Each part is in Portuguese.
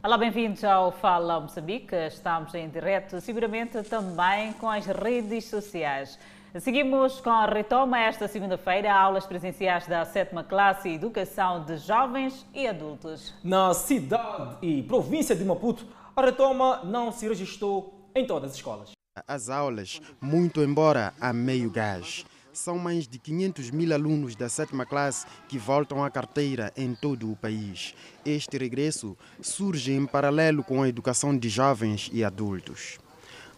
Olá, bem-vindos ao Fala Moçambique. Estamos em direto, seguramente também com as redes sociais. Seguimos com a retoma esta segunda-feira aulas presenciais da sétima classe Educação de Jovens e Adultos. Na cidade e província de Maputo, a retoma não se registrou em todas as escolas. As aulas, muito embora a meio gás, são mais de 500 mil alunos da sétima classe que voltam à carteira em todo o país. Este regresso surge em paralelo com a educação de jovens e adultos.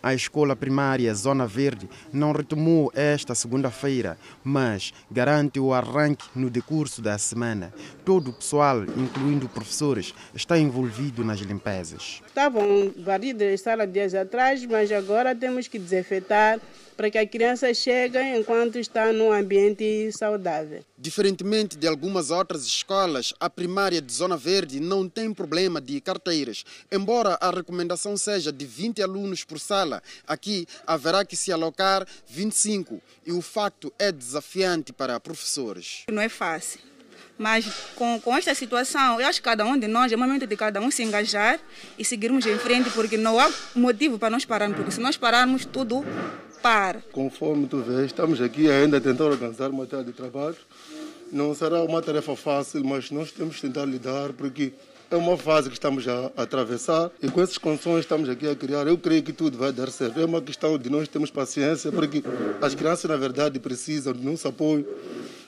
A escola primária Zona Verde não retomou esta segunda-feira, mas garante o arranque no decurso da semana. Todo o pessoal, incluindo professores, está envolvido nas limpezas. Estavam varridas sala dias atrás, mas agora temos que desinfetar para que a criança chegue enquanto está num ambiente saudável. Diferentemente de algumas outras escolas, a primária de Zona Verde não tem problema de carteiras. Embora a recomendação seja de 20 alunos por sala, aqui haverá que se alocar 25 e o facto é desafiante para professores. Não é fácil. Mas com, com esta situação, eu acho que cada um de nós, é momento de cada um se engajar e seguirmos em frente, porque não há motivo para nós pararmos, porque se nós pararmos, tudo para. Conforme tu vês, estamos aqui ainda a tentar organizar uma tarefa de trabalho. Não será uma tarefa fácil, mas nós temos que tentar lidar, porque é uma fase que estamos a atravessar e com essas condições estamos aqui a criar. Eu creio que tudo vai dar certo. É uma questão de nós termos paciência, porque as crianças, na verdade, precisam de nosso apoio.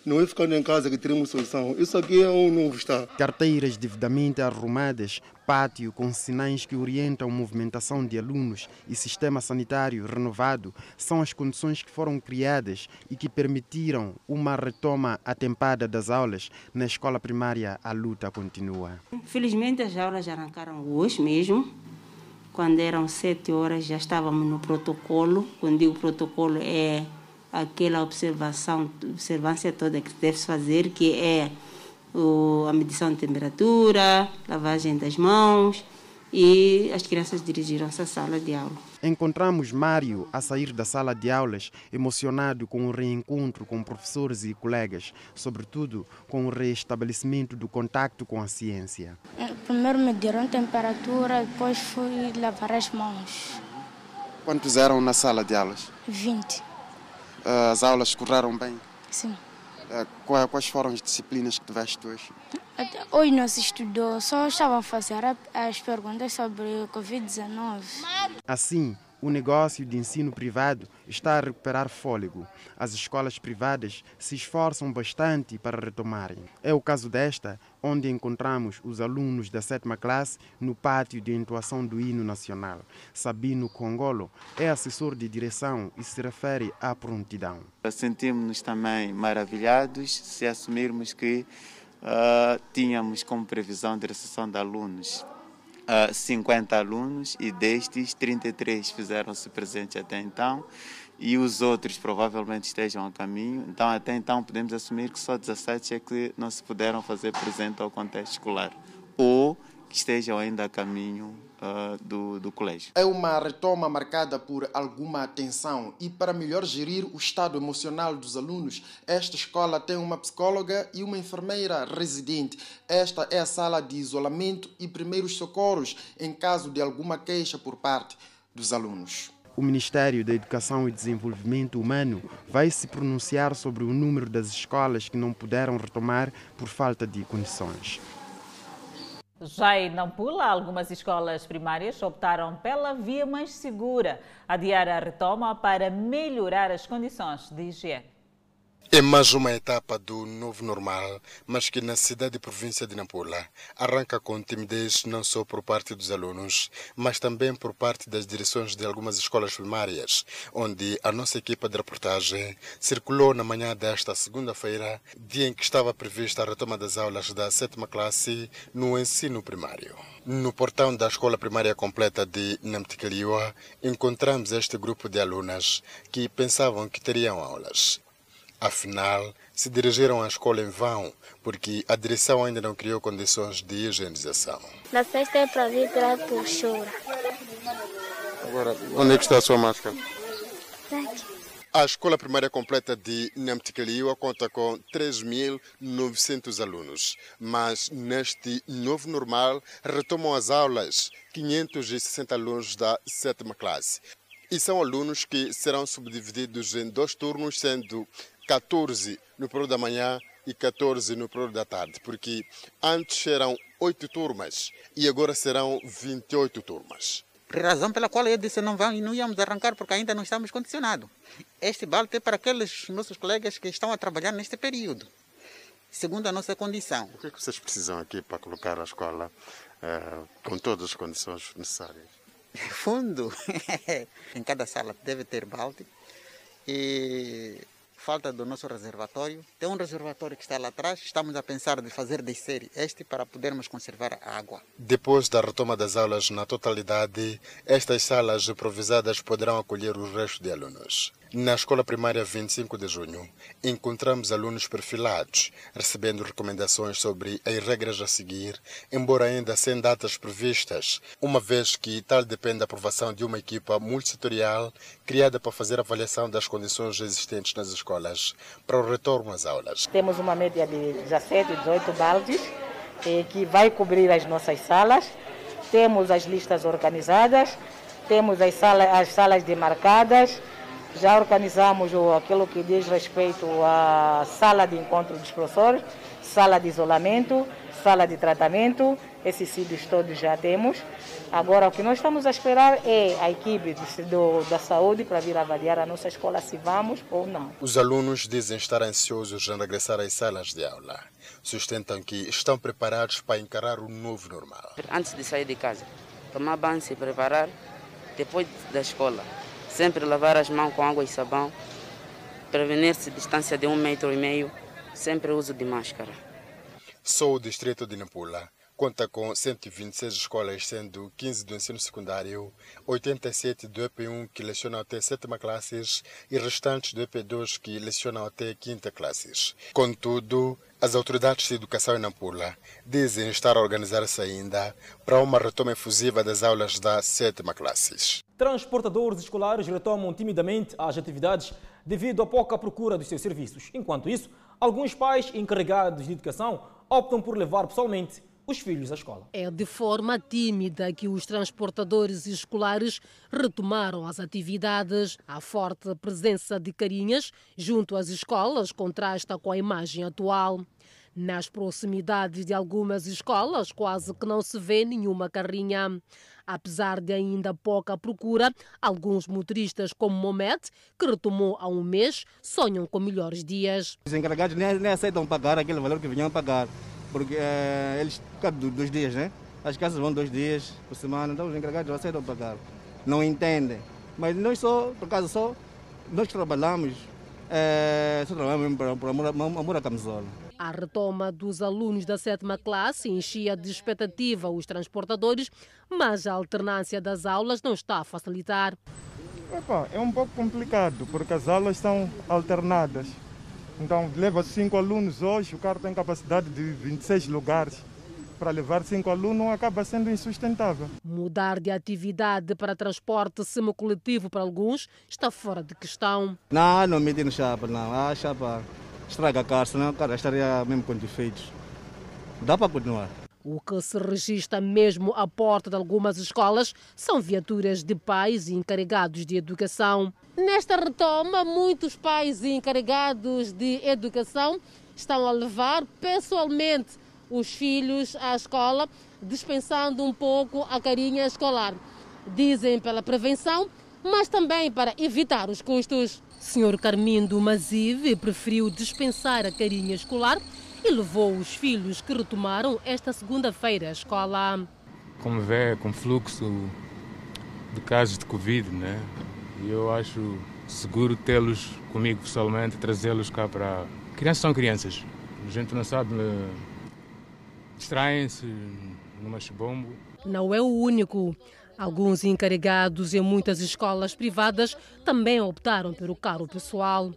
Não é ficando em casa que teremos solução. Isso aqui é um novo estado. Carteiras devidamente arrumadas, pátio com sinais que orientam a movimentação de alunos e sistema sanitário renovado são as condições que foram criadas e que permitiram uma retoma atempada das aulas. Na escola primária, a luta continua. Felizmente, as aulas arrancaram hoje mesmo. Quando eram sete horas, já estávamos no protocolo. Quando digo protocolo, é aquela observação, observância toda que deve fazer, que é o, a medição de temperatura, lavagem das mãos e as crianças dirigiram-se à sala de aula. Encontramos Mário a sair da sala de aulas, emocionado com o reencontro com professores e colegas, sobretudo com o reestabelecimento do contato com a ciência. Primeiro mediram temperatura, depois fui lavar as mãos. Quantos eram na sala de aulas? 20. As aulas correram bem? Sim. Quais foram as disciplinas que tiveste hoje? Hoje não se estudou, só estavam a fazer as perguntas sobre o Covid-19. Assim, o negócio de ensino privado está a recuperar fôlego. As escolas privadas se esforçam bastante para retomarem. É o caso desta, onde encontramos os alunos da sétima classe no pátio de entoação do hino nacional. Sabino Congolo é assessor de direção e se refere à prontidão. Sentimos-nos também maravilhados se assumirmos que uh, tínhamos como previsão de recepção de alunos uh, 50 alunos e destes 33 fizeram-se presentes até então e os outros provavelmente estejam a caminho. Então, até então, podemos assumir que só 17 é que não se puderam fazer presente ao contexto escolar ou que estejam ainda a caminho uh, do, do colégio. É uma retoma marcada por alguma atenção e para melhor gerir o estado emocional dos alunos, esta escola tem uma psicóloga e uma enfermeira residente. Esta é a sala de isolamento e primeiros socorros em caso de alguma queixa por parte dos alunos. O Ministério da Educação e Desenvolvimento Humano vai se pronunciar sobre o número das escolas que não puderam retomar por falta de condições. Já em Nampula, algumas escolas primárias optaram pela via mais segura, adiar a retoma para melhorar as condições de higiene. É mais uma etapa do novo normal, mas que na cidade e província de Nampula arranca com timidez não só por parte dos alunos, mas também por parte das direções de algumas escolas primárias, onde a nossa equipa de reportagem circulou na manhã desta segunda-feira, dia em que estava prevista a retoma das aulas da sétima classe no ensino primário. No portão da Escola Primária Completa de Namtikaliwa, encontramos este grupo de alunas que pensavam que teriam aulas. Afinal, se dirigiram à escola em vão, porque a direção ainda não criou condições de higienização. Na festa é para vir para por chora. Agora, onde é que está a sua máscara? Aqui. A escola primária completa de Namtikaliwa conta com 3.900 alunos, mas neste novo normal retomam as aulas 560 alunos da sétima classe. E são alunos que serão subdivididos em dois turnos, sendo 14 no período da manhã e 14 no período da tarde, porque antes eram oito turmas e agora serão 28 turmas. Razão pela qual eu disse não, vamos, não íamos arrancar porque ainda não estamos condicionados. Este balde é para aqueles nossos colegas que estão a trabalhar neste período, segundo a nossa condição. O que, é que vocês precisam aqui para colocar a escola uh, com todas as condições necessárias? Fundo. em cada sala deve ter balde e falta do nosso reservatório. Tem um reservatório que está lá atrás. Estamos a pensar de fazer descer este para podermos conservar a água. Depois da retoma das aulas na totalidade, estas salas improvisadas poderão acolher o resto de alunos. Na escola primária 25 de junho, encontramos alunos perfilados, recebendo recomendações sobre as regras a seguir, embora ainda sem datas previstas, uma vez que tal depende da aprovação de uma equipa multissetorial criada para fazer avaliação das condições existentes nas escolas para o retorno às aulas. Temos uma média de 17, 18 baldes eh, que vai cobrir as nossas salas. Temos as listas organizadas, temos as salas, as salas demarcadas, já organizamos aquilo que diz respeito à sala de encontro dos professores, sala de isolamento, sala de tratamento, esses sítios todos já temos. Agora, o que nós estamos a esperar é a equipe do, da saúde para vir avaliar a nossa escola se vamos ou não. Os alunos dizem estar ansiosos em regressar às salas de aula. Sustentam que estão preparados para encarar o novo normal. Antes de sair de casa, tomar banho, se preparar, depois da escola Sempre lavar as mãos com água e sabão. Prevenir-se distância de um metro e meio. Sempre uso de máscara. Só o distrito de Nampula conta com 126 escolas, sendo 15 do ensino secundário, 87 do EP1 que lecionam até sétima classes e restantes do EP2 que lecionam até quinta classes. Contudo, as autoridades de educação em Nampula dizem estar a organizar-se ainda para uma retoma efusiva das aulas da sétima classes. Transportadores escolares retomam timidamente as atividades devido à pouca procura dos seus serviços. Enquanto isso, alguns pais encarregados de educação optam por levar pessoalmente os filhos à escola. É de forma tímida que os transportadores escolares retomaram as atividades. A forte presença de carinhas junto às escolas contrasta com a imagem atual. Nas proximidades de algumas escolas, quase que não se vê nenhuma carrinha. Apesar de ainda pouca procura, alguns motoristas, como Momet, que retomou há um mês, sonham com melhores dias. Os encarregados nem, nem aceitam pagar aquele valor que vinham pagar porque é, eles ficam dois dias, né? As casas vão dois dias por semana, então os encarregados não aceitam pagar, não entendem. Mas nós só, por causa só, nós trabalhamos, é, só trabalhamos para, para amor, amor à camisola. A retoma dos alunos da sétima classe enchia de expectativa os transportadores, mas a alternância das aulas não está a facilitar. Epa, é um pouco complicado, porque as aulas são alternadas. Então, leva cinco alunos hoje, o carro tem capacidade de 26 lugares. Para levar cinco alunos acaba sendo insustentável. Mudar de atividade para transporte semicoletivo para alguns está fora de questão. Não, não mete no chapa, não. A chapa estraga a carro, senão o carro estaria mesmo com defeitos. Dá para continuar. O que se registra mesmo à porta de algumas escolas são viaturas de pais e encarregados de educação. Nesta retoma, muitos pais e encarregados de educação estão a levar pessoalmente os filhos à escola, dispensando um pouco a carinha escolar. Dizem pela prevenção, mas também para evitar os custos. Senhor Carmindo Mazive preferiu dispensar a carinha escolar e levou os filhos que retomaram esta segunda-feira a escola. Como vê, com fluxo de casos de Covid, né? Eu acho seguro tê-los comigo pessoalmente, trazê-los cá para. Crianças são crianças. A gente não sabe. Né? Distraem-se no machibombo. Não é o único. Alguns encarregados em muitas escolas privadas também optaram pelo carro pessoal.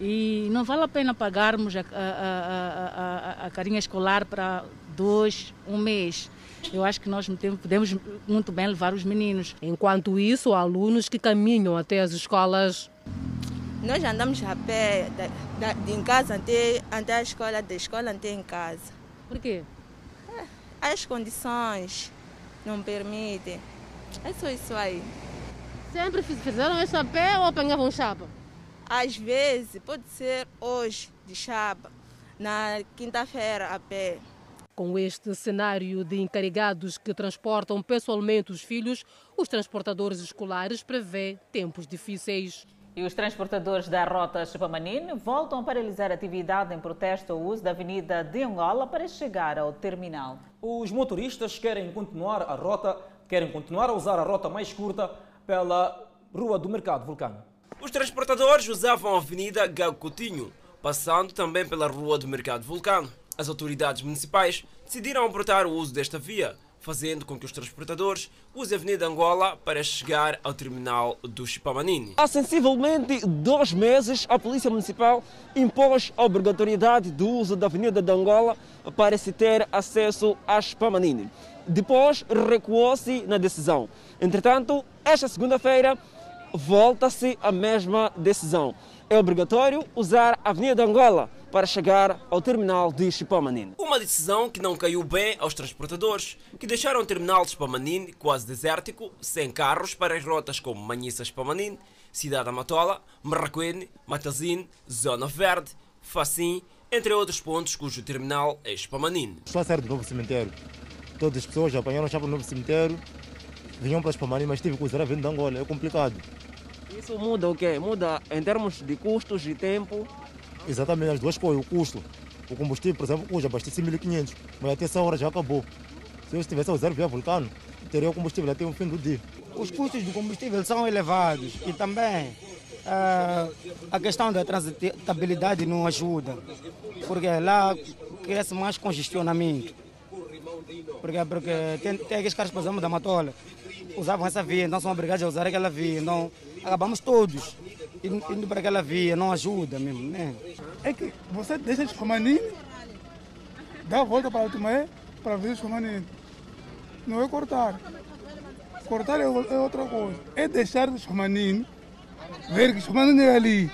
E não vale a pena pagarmos a, a, a, a, carinha escolar para dois, um mês. Eu acho que nós podemos muito bem levar os meninos. Enquanto isso, há alunos que caminham até as escolas. Nós andamos a pé, de em casa até, até a escola, da escola até em casa. Por quê? As condições não permitem. É só isso aí. Sempre fizeram isso a pé ou apanhavam chapa? Às vezes, pode ser hoje, de chapa, na quinta-feira a pé. Com este cenário de encarregados que transportam pessoalmente os filhos, os transportadores escolares prevê tempos difíceis. E os transportadores da rota Chupamanine voltam a paralisar a atividade em protesto ao uso da Avenida de Angola para chegar ao terminal. Os motoristas querem continuar a rota, querem continuar a usar a rota mais curta pela Rua do Mercado Vulcano. Os transportadores usavam a Avenida Gago Coutinho, passando também pela Rua do Mercado Vulcano. As autoridades municipais decidiram apertar o uso desta via, fazendo com que os transportadores usem a Avenida Angola para chegar ao terminal do Chipamanini. Há sensivelmente dois meses, a Polícia Municipal impôs a obrigatoriedade do uso da Avenida de Angola para se ter acesso a Chipamanini. Depois recuou-se na decisão. Entretanto, esta segunda-feira volta-se a mesma decisão. É obrigatório usar a Avenida de Angola para chegar ao terminal de Chipamanine. Uma decisão que não caiu bem aos transportadores, que deixaram o terminal de Chipamanine quase desértico, sem carros para as rotas como Manhissa Chipamanine, Cidade Amatola, Marraquene, Matazine, Zona Verde, Facim, entre outros pontos cujo terminal é Chipamanine. Estou a sair do novo cemitério. Todas as pessoas apanharam no novo cemitério, vinham para Chipamanine, mas tive que usar a vinda de Angola. É complicado. Isso muda o quê? Muda em termos de custos e tempo Exatamente, as duas coisas, o custo. O combustível, por exemplo, hoje abasteci 1.500, mas até essa hora já acabou. Se eu estivesse a usar via vulcano, teria o combustível até o fim do dia. Os custos do combustível são elevados e também uh, a questão da transitabilidade não ajuda, porque lá cresce mais congestionamento. Porque, porque tem, tem aqueles caras, por exemplo, da Matola, usavam essa via, então são obrigados a usar aquela via. Então acabamos todos indo para aquela via, não ajuda mesmo, né? É que você deixa de Romanini, dá a volta para o Tomé, para ver os Romanini. Não é cortar. Cortar é, é, outra coisa. É deixar os Romanini, ver que os Romanini é ali.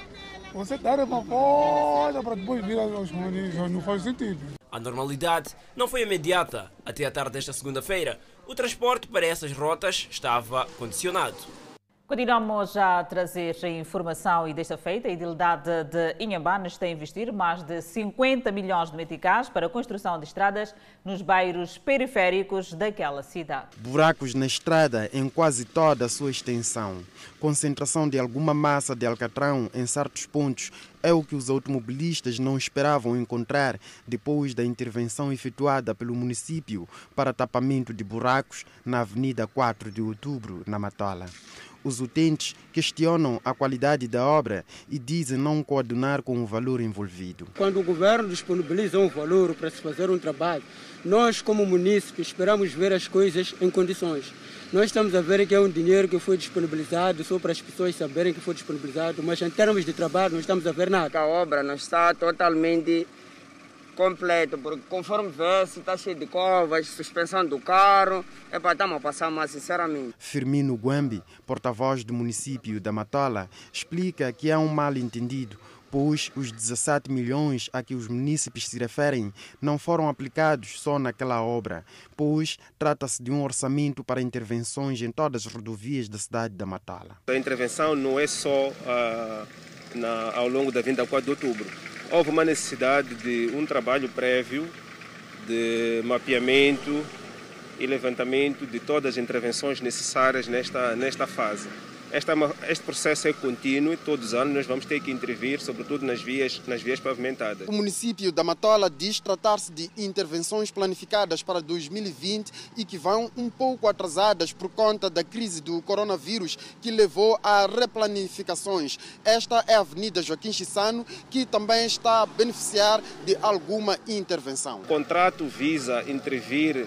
Você dar uma volta para depois vir aos Romanini, não faz sentido. A normalidade não foi imediata. Até a tarde desta segunda-feira, o transporte para essas rotas estava condicionado. Continuamos a trazer a informação e desta feita, a idilidade de Inhambane está a investir mais de 50 milhões de meticais para a construção de estradas nos bairros periféricos daquela cidade. Buracos na estrada em quase toda a sua extensão. Concentração de alguma massa de alcatrão em certos pontos é o que os automobilistas não esperavam encontrar depois da intervenção efetuada pelo município para tapamento de buracos na Avenida 4 de Outubro, na Matola. Os utentes questionam a qualidade da obra e dizem não coadunar com o valor envolvido. Quando o governo disponibiliza um valor para se fazer um trabalho, nós, como município, esperamos ver as coisas em condições. Nós estamos a ver que é um dinheiro que foi disponibilizado só para as pessoas saberem que foi disponibilizado, mas em termos de trabalho não estamos a ver nada. A obra não está totalmente completo, porque conforme vê-se, está cheio de covas, suspensão do carro. É para estamos a passar mais, sinceramente. Firmino Guambi, porta-voz do município da Matola, explica que é um mal-entendido pois os 17 milhões a que os munícipes se referem não foram aplicados só naquela obra, pois trata-se de um orçamento para intervenções em todas as rodovias da cidade da Matala. A intervenção não é só uh, na, ao longo da vinda 4 de outubro houve uma necessidade de um trabalho prévio de mapeamento e levantamento de todas as intervenções necessárias nesta, nesta fase. Esta, é este processo é contínuo, todos os anos nós vamos ter que intervir, sobretudo nas vias, nas vias pavimentadas. O município da Matola diz tratar-se de intervenções planificadas para 2020 e que vão um pouco atrasadas por conta da crise do coronavírus que levou a replanificações. Esta é a Avenida Joaquim Chissano, que também está a beneficiar de alguma intervenção. O contrato visa intervir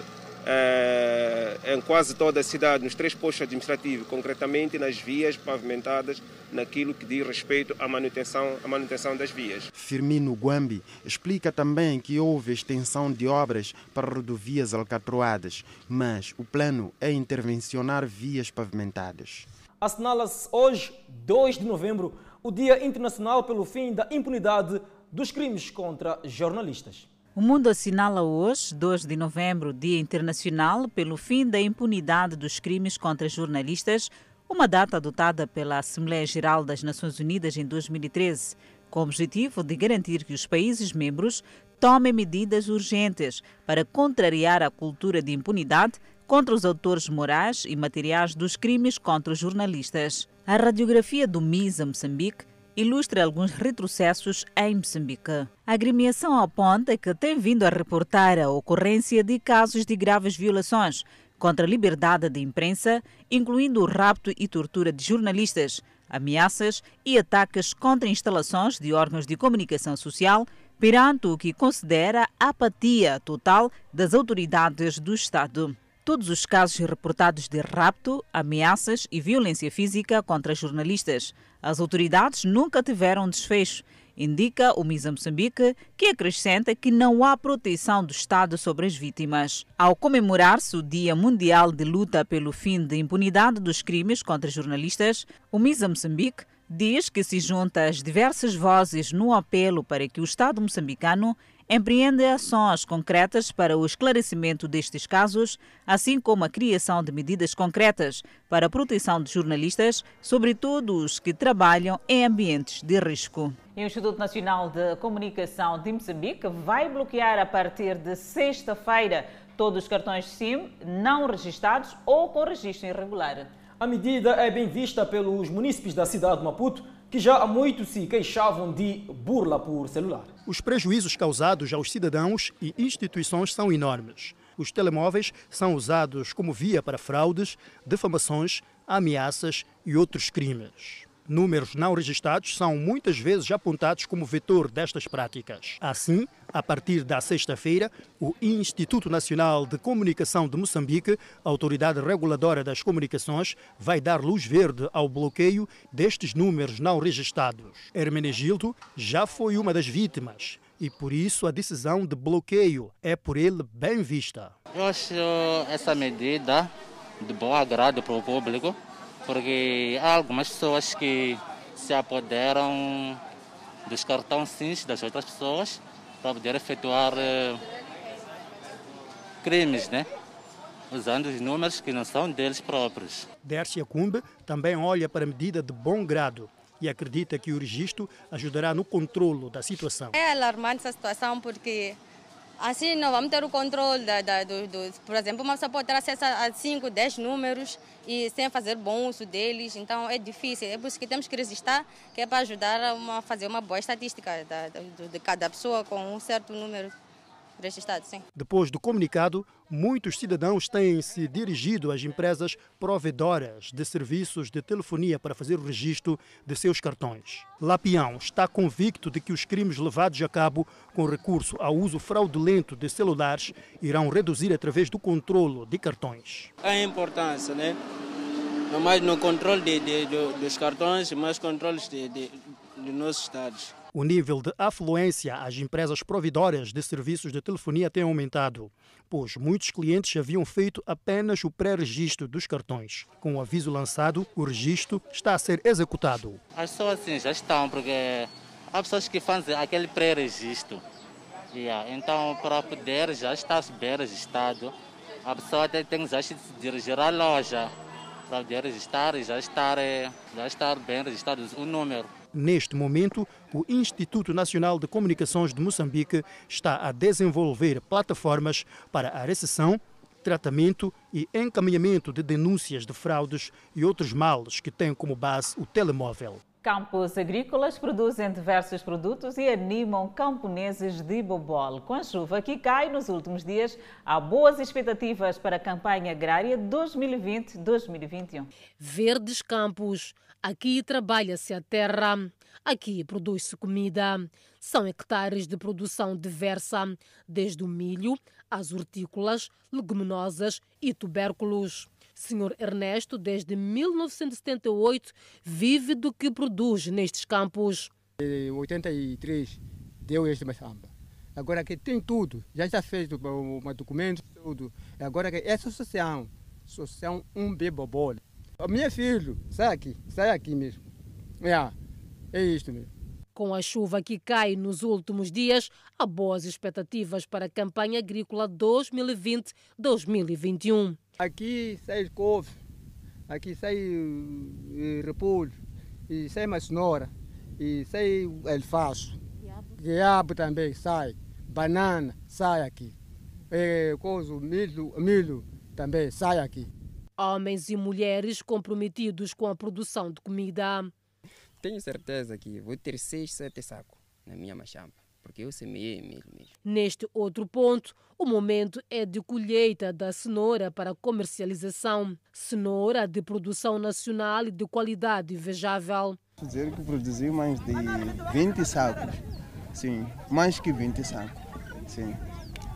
em quase toda a cidade, nos três postos administrativos, concretamente nas vias pavimentadas, naquilo que diz respeito à manutenção, à manutenção das vias. Firmino Guambi explica também que houve extensão de obras para rodovias alcatroadas, mas o plano é intervencionar vias pavimentadas. Assinala-se hoje, 2 de novembro, o Dia Internacional pelo Fim da Impunidade dos Crimes contra Jornalistas. O mundo assinala hoje, 2 de novembro, Dia Internacional pelo Fim da Impunidade dos Crimes contra Jornalistas, uma data adotada pela Assembleia Geral das Nações Unidas em 2013, com o objetivo de garantir que os países membros tomem medidas urgentes para contrariar a cultura de impunidade contra os autores morais e materiais dos crimes contra os jornalistas. A radiografia do MISA Moçambique ilustra alguns retrocessos em Moçambique. A agremiação aponta que tem vindo a reportar a ocorrência de casos de graves violações contra a liberdade de imprensa, incluindo o rapto e tortura de jornalistas, ameaças e ataques contra instalações de órgãos de comunicação social, perante o que considera apatia total das autoridades do Estado. Todos os casos reportados de rapto, ameaças e violência física contra jornalistas, as autoridades nunca tiveram desfecho, indica o MISA Moçambique, que acrescenta que não há proteção do Estado sobre as vítimas. Ao comemorar-se o Dia Mundial de Luta pelo Fim da Impunidade dos Crimes contra jornalistas, o MISA Moçambique diz que se junta às diversas vozes no apelo para que o Estado moçambicano empreende ações concretas para o esclarecimento destes casos, assim como a criação de medidas concretas para a proteção de jornalistas, sobretudo os que trabalham em ambientes de risco. E o Instituto Nacional de Comunicação de Moçambique vai bloquear a partir de sexta-feira todos os cartões SIM não registados ou com registro irregular. A medida é bem vista pelos munícipes da cidade de Maputo, que já há muito se queixavam de burla por celular. Os prejuízos causados aos cidadãos e instituições são enormes. Os telemóveis são usados como via para fraudes, defamações, ameaças e outros crimes. Números não registados são muitas vezes apontados como vetor destas práticas. Assim, a partir da sexta-feira, o Instituto Nacional de Comunicação de Moçambique, autoridade reguladora das comunicações, vai dar luz verde ao bloqueio destes números não registados. Hermenegildo já foi uma das vítimas e por isso a decisão de bloqueio é por ele bem vista. Eu acho essa medida de bom agrado para o público porque há algumas pessoas que se apoderam dos cartões SINs das outras pessoas para poder efetuar eh, crimes, né? usando os números que não são deles próprios. Dércia Cumbe também olha para a medida de bom grado e acredita que o registro ajudará no controlo da situação. É alarmante essa situação porque Assim, não vamos ter o controle, da, da, do, do, por exemplo, uma pessoa pode ter acesso a 5, 10 números e sem fazer bom uso deles, então é difícil. É por isso que temos que resistir, que é para ajudar a uma, fazer uma boa estatística da, de cada pessoa com um certo número registrado, sim. Depois do comunicado, muitos cidadãos têm se dirigido às empresas provedoras de serviços de telefonia para fazer o registro de seus cartões. Lapião está convicto de que os crimes levados a cabo com recurso ao uso fraudulento de celulares irão reduzir através do controlo de cartões. A importância, né? Não mais no controle de, de, de, dos cartões, mas controles de, de, de nossos estados. O nível de afluência às empresas providoras de serviços de telefonia tem aumentado, pois muitos clientes haviam feito apenas o pré-registro dos cartões. Com o aviso lançado, o registro está a ser executado. As pessoas assim já estão, porque há pessoas que fazem aquele pré-registro. Yeah. Então, para poder já estar bem registrado, a pessoa tem, tem já se dirigir à loja para poder registrar e já estar, eh, já estar bem registrado o número. Neste momento, o Instituto Nacional de Comunicações de Moçambique está a desenvolver plataformas para a recepção, tratamento e encaminhamento de denúncias de fraudes e outros males que têm como base o telemóvel. Campos agrícolas produzem diversos produtos e animam camponeses de Bobol. Com a chuva que cai nos últimos dias, há boas expectativas para a campanha agrária 2020-2021. Verdes Campos. Aqui trabalha-se a terra, aqui produz-se comida. São hectares de produção diversa, desde o milho às hortícolas, leguminosas e tubérculos. Senhor Ernesto, desde 1978, vive do que produz nestes campos. Em 83 deu este maçamba. Agora que tem tudo, já está feito o documento, tudo. Agora que essa associação, associação um bebobol. O meu filho, sai aqui, sai aqui mesmo. É, É isto mesmo. Com a chuva que cai nos últimos dias, há boas expectativas para a campanha agrícola 2020-2021. Aqui sai couve, aqui sai uh, repolho, e sai uma cenoura, e sai alface. Quiabo também sai, banana sai aqui. É, coisa, milho, milho também sai aqui. Homens e mulheres comprometidos com a produção de comida. Tenho certeza que vou ter seis, sete sacos na minha machamba, porque eu semeei milho mesmo. Neste outro ponto, o momento é de colheita da cenoura para comercialização. Cenoura de produção nacional e de qualidade invejável. Dizer que produzi mais de 20 sacos. Sim, mais que 20 sacos. Sim.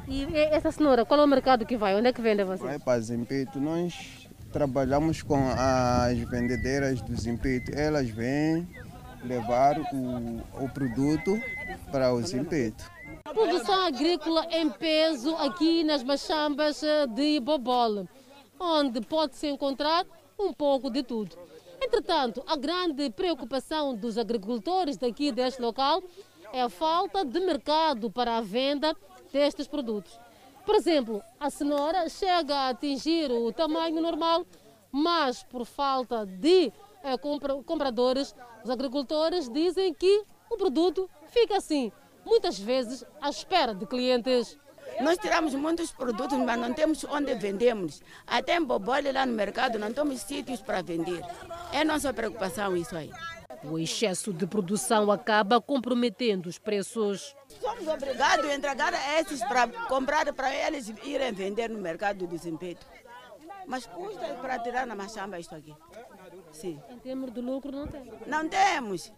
E essa cenoura, qual é o mercado que vai? Onde é que vende você? Vai para Zempeto. Nós trabalhamos com as vendedeiras do Zempeto. Elas vêm levar o, o produto para o Zempeto. Produção agrícola em peso aqui nas machambas de Bobol, onde pode-se encontrar um pouco de tudo. Entretanto, a grande preocupação dos agricultores daqui deste local é a falta de mercado para a venda destes produtos. Por exemplo, a cenoura chega a atingir o tamanho normal, mas por falta de eh, compra, compradores, os agricultores dizem que o produto fica assim, muitas vezes à espera de clientes. Nós tiramos muitos produtos, mas não temos onde vendemos. Até em Bobole, lá no mercado, não temos sítios para vender. É nossa preocupação isso aí. O excesso de produção acaba comprometendo os preços. Somos obrigados a entregar esses para comprar para eles irem vender no mercado do desempenho. Mas custa para tirar na machamba isto aqui. Sim. Em termos de lucro, não tem. Não temos.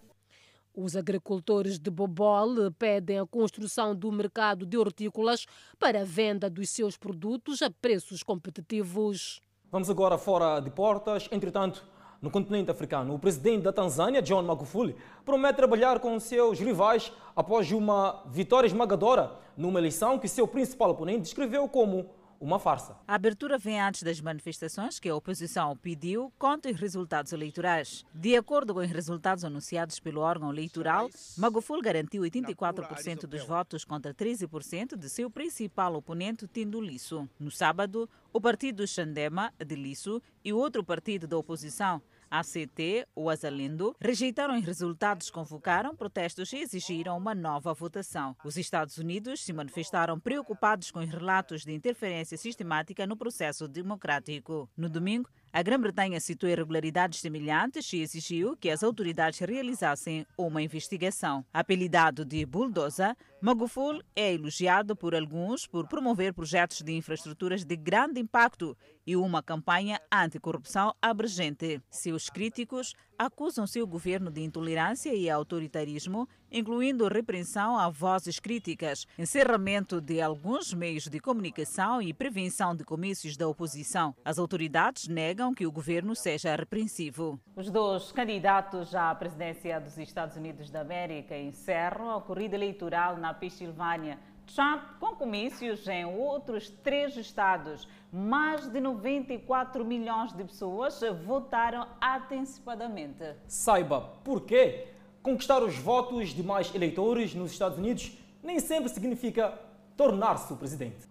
Os agricultores de Bobol pedem a construção do mercado de hortícolas para a venda dos seus produtos a preços competitivos. Vamos agora fora de portas. Entretanto, no continente africano, o presidente da Tanzânia, John Magufuli, promete trabalhar com seus rivais após uma vitória esmagadora numa eleição que seu principal oponente descreveu como uma farsa. A abertura vem antes das manifestações que a oposição pediu contra os resultados eleitorais. De acordo com os resultados anunciados pelo órgão eleitoral, Magufuli garantiu 84% dos votos contra 13% de seu principal oponente, Tindo Lisso. No sábado, o partido Xandema, de Lisso, e outro partido da oposição, ACT, o Azalindo, rejeitaram os resultados, convocaram protestos e exigiram uma nova votação. Os Estados Unidos se manifestaram preocupados com os relatos de interferência sistemática no processo democrático. No domingo, a Grã-Bretanha citou irregularidades semelhantes e exigiu que as autoridades realizassem uma investigação. Apelidado de bulldozer, Magufuli é elogiado por alguns por promover projetos de infraestruturas de grande impacto e uma campanha anticorrupção abrangente. Seus críticos acusam seu governo de intolerância e autoritarismo, incluindo repreensão a vozes críticas, encerramento de alguns meios de comunicação e prevenção de comícios da oposição. As autoridades negam que o governo seja repreensivo. Os dois candidatos à presidência dos Estados Unidos da América encerram a corrida eleitoral na Pensilvânia. Trump com comícios em outros três estados. Mais de 94 milhões de pessoas votaram antecipadamente. Saiba por quê? Conquistar os votos de mais eleitores nos Estados Unidos nem sempre significa tornar-se o presidente.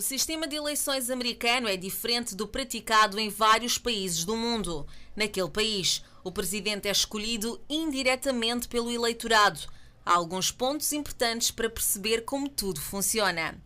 O sistema de eleições americano é diferente do praticado em vários países do mundo. Naquele país, o presidente é escolhido indiretamente pelo eleitorado. Há alguns pontos importantes para perceber como tudo funciona.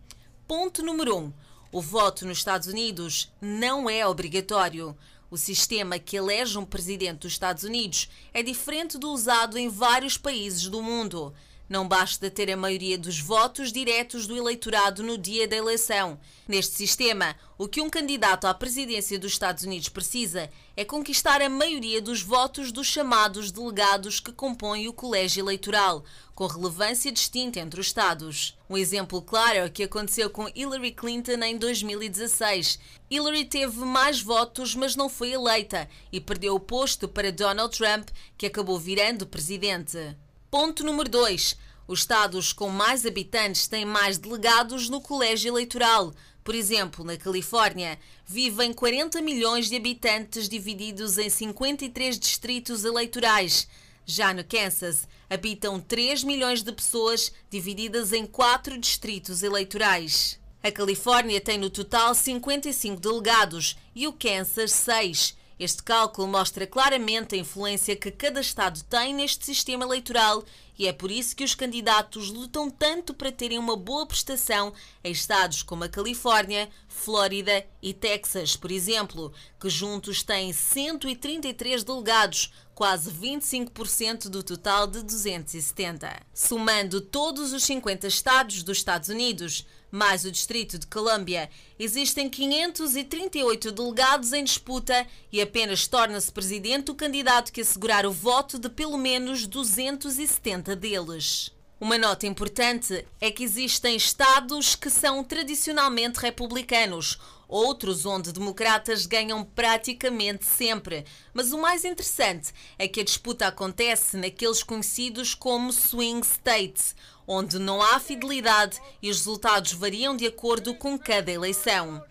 Ponto número 1. Um, o voto nos Estados Unidos não é obrigatório. O sistema que elege um presidente dos Estados Unidos é diferente do usado em vários países do mundo. Não basta ter a maioria dos votos diretos do eleitorado no dia da eleição. Neste sistema, o que um candidato à presidência dos Estados Unidos precisa é conquistar a maioria dos votos dos chamados delegados que compõem o colégio eleitoral, com relevância distinta entre os Estados. Um exemplo claro é o que aconteceu com Hillary Clinton em 2016. Hillary teve mais votos, mas não foi eleita e perdeu o posto para Donald Trump, que acabou virando presidente. Ponto número 2. Os estados com mais habitantes têm mais delegados no colégio eleitoral. Por exemplo, na Califórnia, vivem 40 milhões de habitantes divididos em 53 distritos eleitorais. Já no Kansas, habitam 3 milhões de pessoas divididas em 4 distritos eleitorais. A Califórnia tem no total 55 delegados e o Kansas 6. Este cálculo mostra claramente a influência que cada Estado tem neste sistema eleitoral e é por isso que os candidatos lutam tanto para terem uma boa prestação em estados como a Califórnia, Flórida e Texas, por exemplo, que juntos têm 133 delegados, quase 25% do total de 270. Somando todos os 50 estados dos Estados Unidos, mais o Distrito de Colômbia, existem 538 delegados em disputa e apenas torna-se presidente o candidato que assegurar o voto de pelo menos 270 deles. Uma nota importante é que existem estados que são tradicionalmente republicanos, outros onde democratas ganham praticamente sempre. Mas o mais interessante é que a disputa acontece naqueles conhecidos como swing states, onde não há fidelidade e os resultados variam de acordo com cada eleição.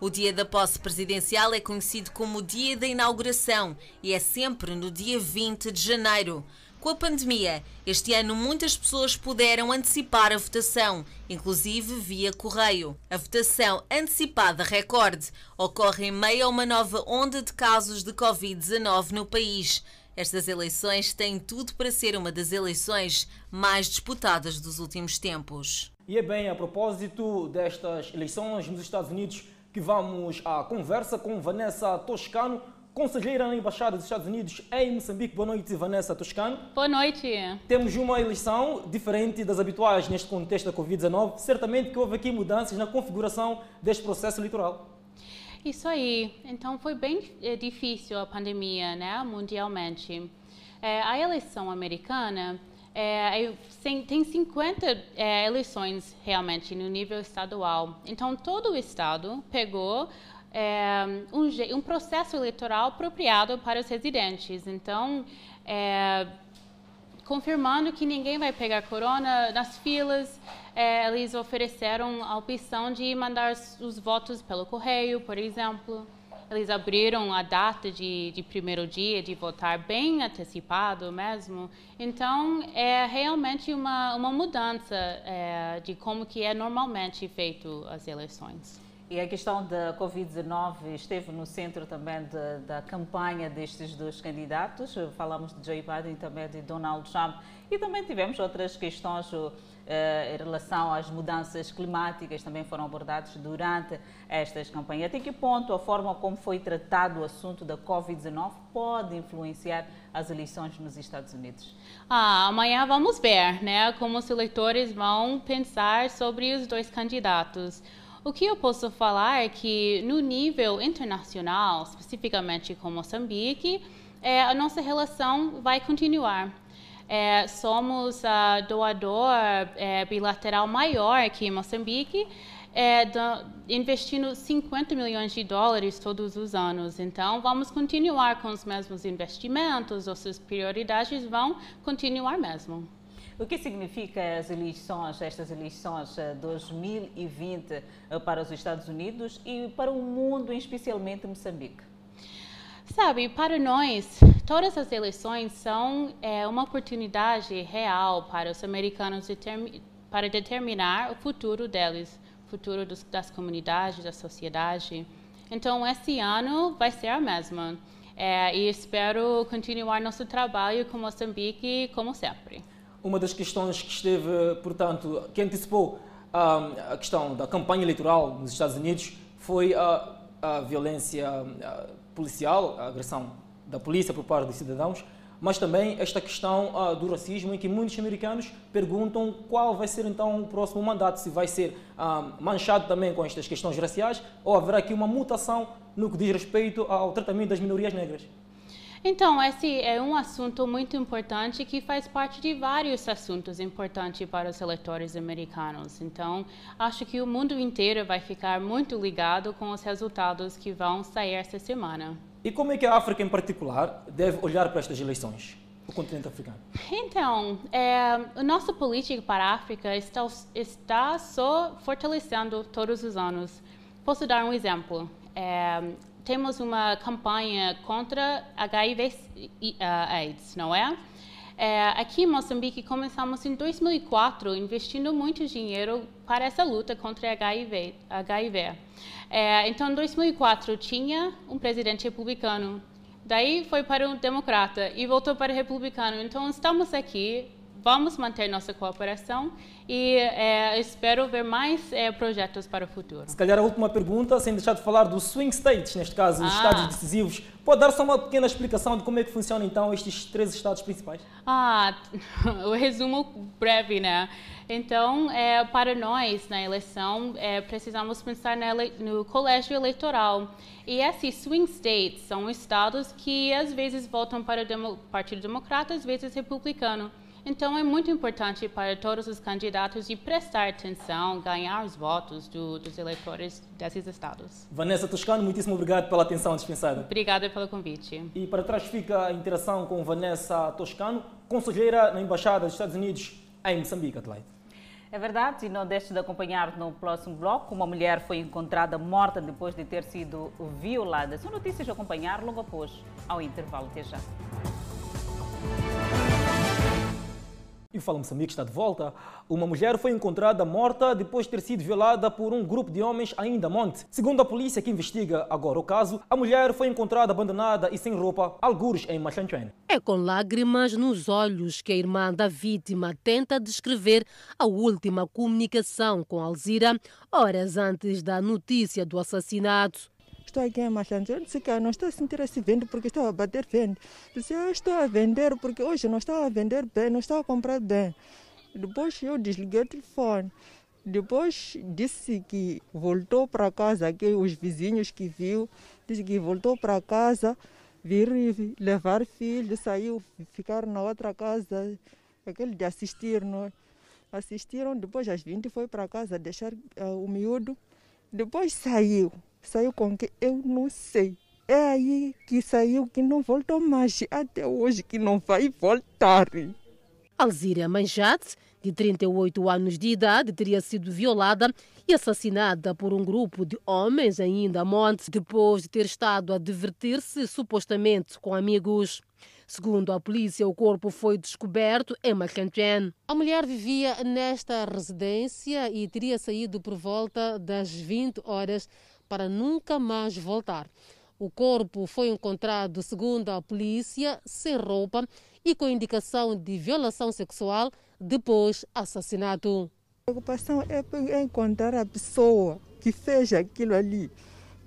O dia da posse presidencial é conhecido como o dia da inauguração e é sempre no dia 20 de janeiro. Com a pandemia, este ano muitas pessoas puderam antecipar a votação, inclusive via correio. A votação antecipada recorde ocorre em meio a uma nova onda de casos de Covid-19 no país. Estas eleições têm tudo para ser uma das eleições mais disputadas dos últimos tempos. E é bem a propósito destas eleições nos Estados Unidos que vamos à conversa com Vanessa Toscano, conselheira na Embaixada dos Estados Unidos em Moçambique. Boa noite, Vanessa Toscano. Boa noite. Temos uma eleição diferente das habituais neste contexto da Covid-19. Certamente que houve aqui mudanças na configuração deste processo eleitoral. Isso aí. Então foi bem é, difícil a pandemia, né, mundialmente. É, a eleição americana é, tem 50 é, eleições realmente no nível estadual. Então todo o estado pegou um, um, processo eleitoral apropriado para os residentes. Então, confirmando que ninguém vai pegar corona nas filas, é, eles ofereceram a opção de mandar os votos pelo correio, por exemplo. Eles abriram a data de, de primeiro dia de votar bem antecipado mesmo. Então, é realmente uma, uma mudança é, de como que é normalmente feito as eleições. E a questão da Covid-19 esteve no centro também de, da campanha destes dois candidatos. Falamos de Joe Biden e também de Donald Trump. E também tivemos outras questões em relação às mudanças climáticas, também foram abordadas durante estas campanhas. Até que ponto a forma como foi tratado o assunto da Covid-19 pode influenciar as eleições nos Estados Unidos? Ah, amanhã vamos ver né, como os eleitores vão pensar sobre os dois candidatos. O que eu posso falar é que, no nível internacional, especificamente com Moçambique, é, a nossa relação vai continuar. É, somos a doador é, bilateral maior aqui em Moçambique, é, do, investindo 50 milhões de dólares todos os anos. Então, vamos continuar com os mesmos investimentos, nossas prioridades vão continuar mesmo. O que significa as eleições, estas eleições 2020 eh, eh, para os Estados Unidos e para o mundo, especialmente Moçambique? Sabe, para nós, todas as eleições são é, uma oportunidade real para os americanos para determinar o futuro deles, o futuro dos, das comunidades, da sociedade. Então, esse ano vai ser a mesma. É, e espero continuar nosso trabalho com Moçambique como sempre. Uma das questões que esteve, portanto, que antecipou a, a questão da campanha eleitoral nos Estados Unidos foi a, a violência a, policial, a agressão da polícia por parte dos cidadãos, mas também esta questão uh, do racismo, em que muitos americanos perguntam qual vai ser então o próximo mandato, se vai ser uh, manchado também com estas questões raciais ou haverá aqui uma mutação no que diz respeito ao tratamento das minorias negras. Então, esse é um assunto muito importante que faz parte de vários assuntos importantes para os eleitores americanos. Então, acho que o mundo inteiro vai ficar muito ligado com os resultados que vão sair esta semana. E como é que a África, em particular, deve olhar para estas eleições? O continente africano? Então, é, a nossa política para a África está, está só fortalecendo todos os anos. Posso dar um exemplo. É, temos uma campanha contra HIV uh, AIDS, não é? é? Aqui em Moçambique começamos em 2004 investindo muito dinheiro para essa luta contra HIV. HIV. É, então, em 2004 tinha um presidente republicano, daí foi para um democrata e voltou para o republicano. Então, estamos aqui vamos manter nossa cooperação e é, espero ver mais é, projetos para o futuro. Se calhar a última pergunta, sem deixar de falar dos swing states, neste caso, os ah. estados decisivos. Pode dar só uma pequena explicação de como é que funcionam então estes três estados principais? Ah, o resumo breve, né? Então, é, para nós, na eleição, é, precisamos pensar no colégio eleitoral. E esses swing states são estados que às vezes votam para o Demo Partido Democrata, às vezes republicano. Então, é muito importante para todos os candidatos de prestar atenção, ganhar os votos do, dos eleitores desses estados. Vanessa Toscano, muitíssimo obrigado pela atenção dispensada. Obrigada pelo convite. E para trás fica a interação com Vanessa Toscano, conselheira na Embaixada dos Estados Unidos em Moçambique, Adelaide. É verdade, e não deixe de acompanhar no próximo bloco. Uma mulher foi encontrada morta depois de ter sido violada. São notícias a acompanhar logo após ao intervalo. Até já. E o Fala Moçambique está de volta. Uma mulher foi encontrada morta depois de ter sido violada por um grupo de homens ainda monte. Segundo a polícia que investiga agora o caso, a mulher foi encontrada abandonada e sem roupa, algures em Machanchuene. É com lágrimas nos olhos que a irmã da vítima tenta descrever a última comunicação com Alzira, horas antes da notícia do assassinato. Estou aqui em Machanjo. Eu disse que não estou a sentir esse vento porque estou a bater vento. Disse, eu estou a vender porque hoje não estava a vender bem, não estava a comprar bem. Depois eu desliguei o telefone. Depois disse que voltou para casa, que os vizinhos que viu, disse que voltou para casa, vir levar filho, saiu, ficar na outra casa, aquele de assistir, não? Assistiram, depois às 20 foi para casa deixar uh, o miúdo, depois saiu. Saiu com que eu não sei. É aí que saiu que não voltou mais. Até hoje que não vai voltar. Alzira Manjate, de 38 anos de idade, teria sido violada e assassinada por um grupo de homens ainda a monte, depois de ter estado a divertir-se supostamente com amigos. Segundo a polícia, o corpo foi descoberto em Macanchen. A mulher vivia nesta residência e teria saído por volta das 20 horas para nunca mais voltar. O corpo foi encontrado, segundo a polícia, sem roupa e com indicação de violação sexual depois assassinato. A preocupação é encontrar a pessoa que fez aquilo ali.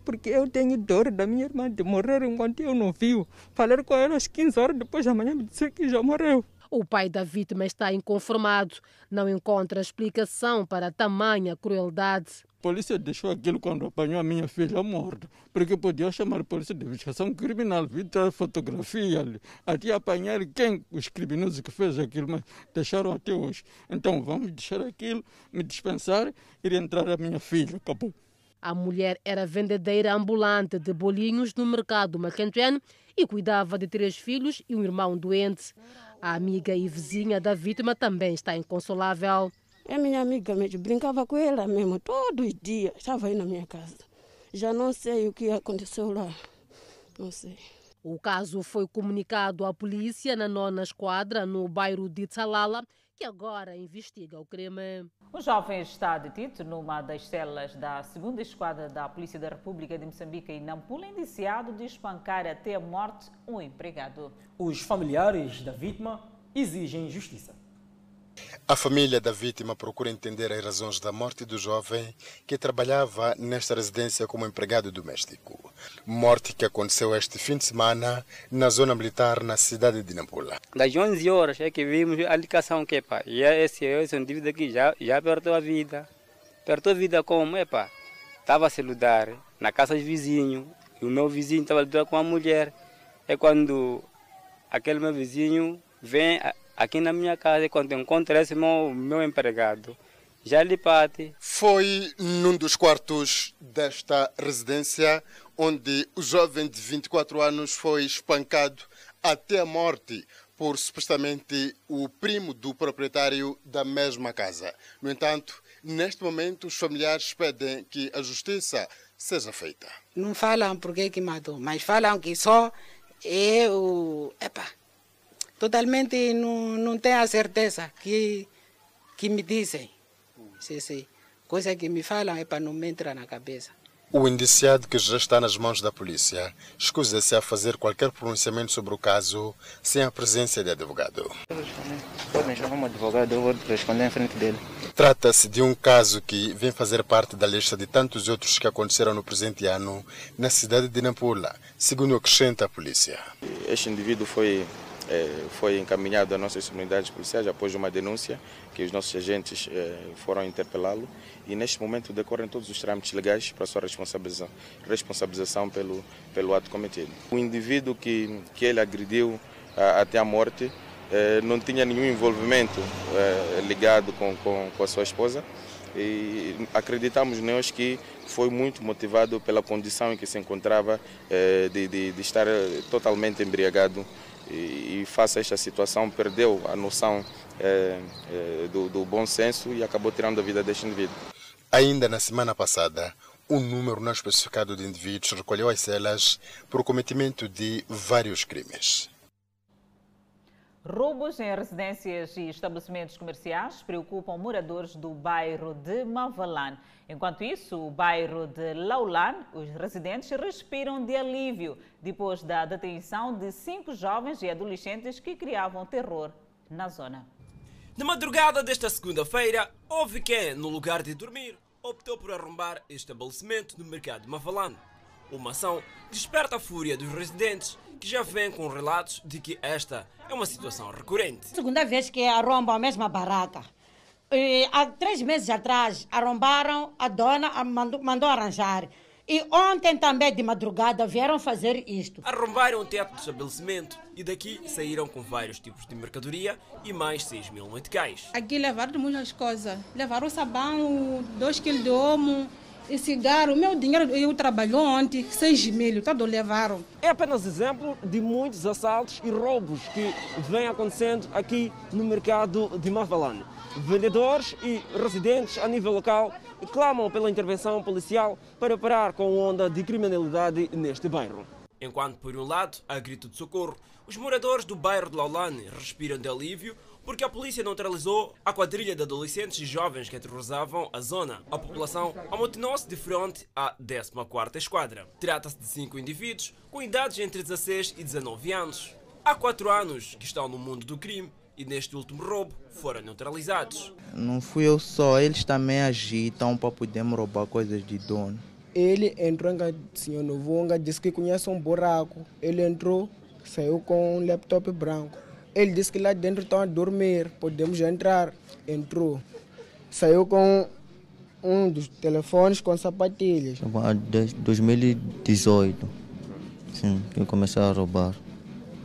Porque eu tenho dor da minha irmã de morrer enquanto eu não vi. Falei com ela às 15 horas, depois da manhã me disse que já morreu. O pai da vítima está inconformado. Não encontra explicação para tamanha crueldade polícia deixou aquilo quando apanhou a minha filha morta, porque podia chamar a polícia de investigação criminal, vir a fotografia ali, até apanhar quem, os criminosos que fez aquilo, mas deixaram até hoje. Então vamos deixar aquilo, me dispensar e entrar a minha filha, acabou. A mulher era vendedeira ambulante de bolinhos no mercado Macantuano e cuidava de três filhos e um irmão doente. A amiga e vizinha da vítima também está inconsolável. É minha amiga mesmo, brincava com ela mesmo, todos os dias, estava aí na minha casa. Já não sei o que aconteceu lá, não sei. O caso foi comunicado à polícia na nona esquadra, no bairro de Tsalala, que agora investiga o crime. O jovem está detido numa das celas da segunda esquadra da Polícia da República de Moçambique em Nampula, indiciado de espancar até a morte um empregado. Os familiares da vítima exigem justiça. A família da vítima procura entender as razões da morte do jovem que trabalhava nesta residência como empregado doméstico. Morte que aconteceu este fim de semana na zona militar na cidade de Nampula. Das 11 horas é que vimos a ligação que pá, e é esse, esse indivíduo aqui já, já perdeu a vida. Perdeu a vida como? É pá, estava a se lutar na casa dos vizinhos e o meu vizinho estava a lutar com a mulher. É quando aquele meu vizinho vem aqui na minha casa, quando encontro esse meu, meu empregado, já lhe bate. Foi num dos quartos desta residência onde o jovem de 24 anos foi espancado até a morte por supostamente o primo do proprietário da mesma casa. No entanto, Neste momento, os familiares pedem que a justiça seja feita. Não falam por que matou, mas falam que só é o. Epa, totalmente não, não tenho a certeza que, que me dizem. Sim, sim. Coisa que me falam é para não me entrar na cabeça. O indiciado, que já está nas mãos da polícia, escusa-se a fazer qualquer pronunciamento sobre o caso sem a presença de advogado. Podem chamar um advogado, eu vou responder em frente dele. Trata-se de um caso que vem fazer parte da lista de tantos outros que aconteceram no presente ano na cidade de Nampula, segundo acrescenta a polícia. Este indivíduo foi foi encaminhado às nossas unidades policiais após uma denúncia que os nossos agentes é, foram interpelá-lo e neste momento decorrem todos os trâmites legais para a sua responsabilização, responsabilização pelo, pelo ato cometido. O indivíduo que, que ele agrediu a, até a morte é, não tinha nenhum envolvimento ligado com, com, com a sua esposa e acreditamos nós que foi muito motivado pela condição em que se encontrava de, de, de estar totalmente embriagado e, e face a esta situação perdeu a noção é, é, do, do bom senso e acabou tirando a vida deste indivíduo. Ainda na semana passada, um número não especificado de indivíduos recolheu as celas por cometimento de vários crimes. Roubos em residências e estabelecimentos comerciais preocupam moradores do bairro de Mavalan. Enquanto isso, o bairro de Laulan, os residentes respiram de alívio depois da detenção de cinco jovens e adolescentes que criavam terror na zona. Na madrugada desta segunda-feira, houve quem, no lugar de dormir, optou por arrombar estabelecimento no mercado de Mavalan. Uma ação desperta a fúria dos residentes que já vêm com relatos de que esta é uma situação recorrente. Segunda vez que arrombam a mesma barraca. E, há três meses atrás arrombaram, a dona mandou, mandou arranjar. E ontem também de madrugada vieram fazer isto. Arrombaram o teto do estabelecimento e daqui saíram com vários tipos de mercadoria e mais 6 mil meticais. Aqui levaram muitas coisas. Levaram sabão, 2 quilos de omo, e cigarro, meu dinheiro eu trabalho ontem, 6 mil, todo levaram. É apenas exemplo de muitos assaltos e roubos que vêm acontecendo aqui no mercado de Mavalane. Vendedores e residentes a nível local clamam pela intervenção policial para parar com a onda de criminalidade neste bairro. Enquanto, por um lado, há grito de socorro, os moradores do bairro de Laulane respiram de alívio porque a polícia neutralizou a quadrilha de adolescentes e jovens que aterrorizavam a zona. A população amotinou-se de frente à 14ª Esquadra. Trata-se de cinco indivíduos com idades entre 16 e 19 anos. Há quatro anos que estão no mundo do crime e neste último roubo foram neutralizados. Não fui eu só, eles também agitam para podermos roubar coisas de dono. Ele entrou em senhor Novonga, disse que conhece um buraco. Ele entrou, saiu com um laptop branco. Ele disse que lá dentro estão a dormir, podemos entrar. Entrou. Saiu com um dos telefones com sapatilhas. 2018, sim, eu comecei a roubar.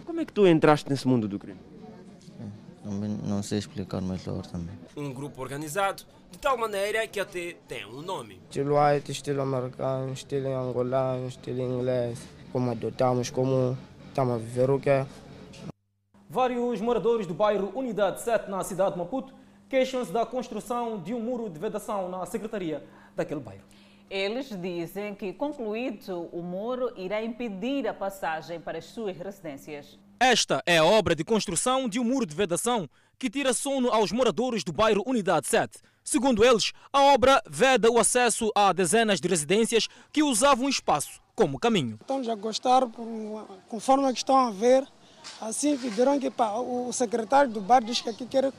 Como é que tu entraste nesse mundo do crime? Também não sei explicar melhor também. Um grupo organizado de tal maneira que até tem um nome. Estilo white, estilo americano, estilo angolano, estilo inglês. Como adotamos, como estamos a viver o que é. Vários moradores do bairro Unidade 7, na cidade de Maputo, queixam-se da construção de um muro de vedação na secretaria daquele bairro. Eles dizem que, concluído o muro, irá impedir a passagem para as suas residências. Esta é a obra de construção de um muro de vedação que tira sono aos moradores do bairro Unidade 7. Segundo eles, a obra veda o acesso a dezenas de residências que usavam o espaço como caminho. Estamos a gostar, conforme estão a ver, Assim pediram que pá, o secretário do bar diz que aqui quer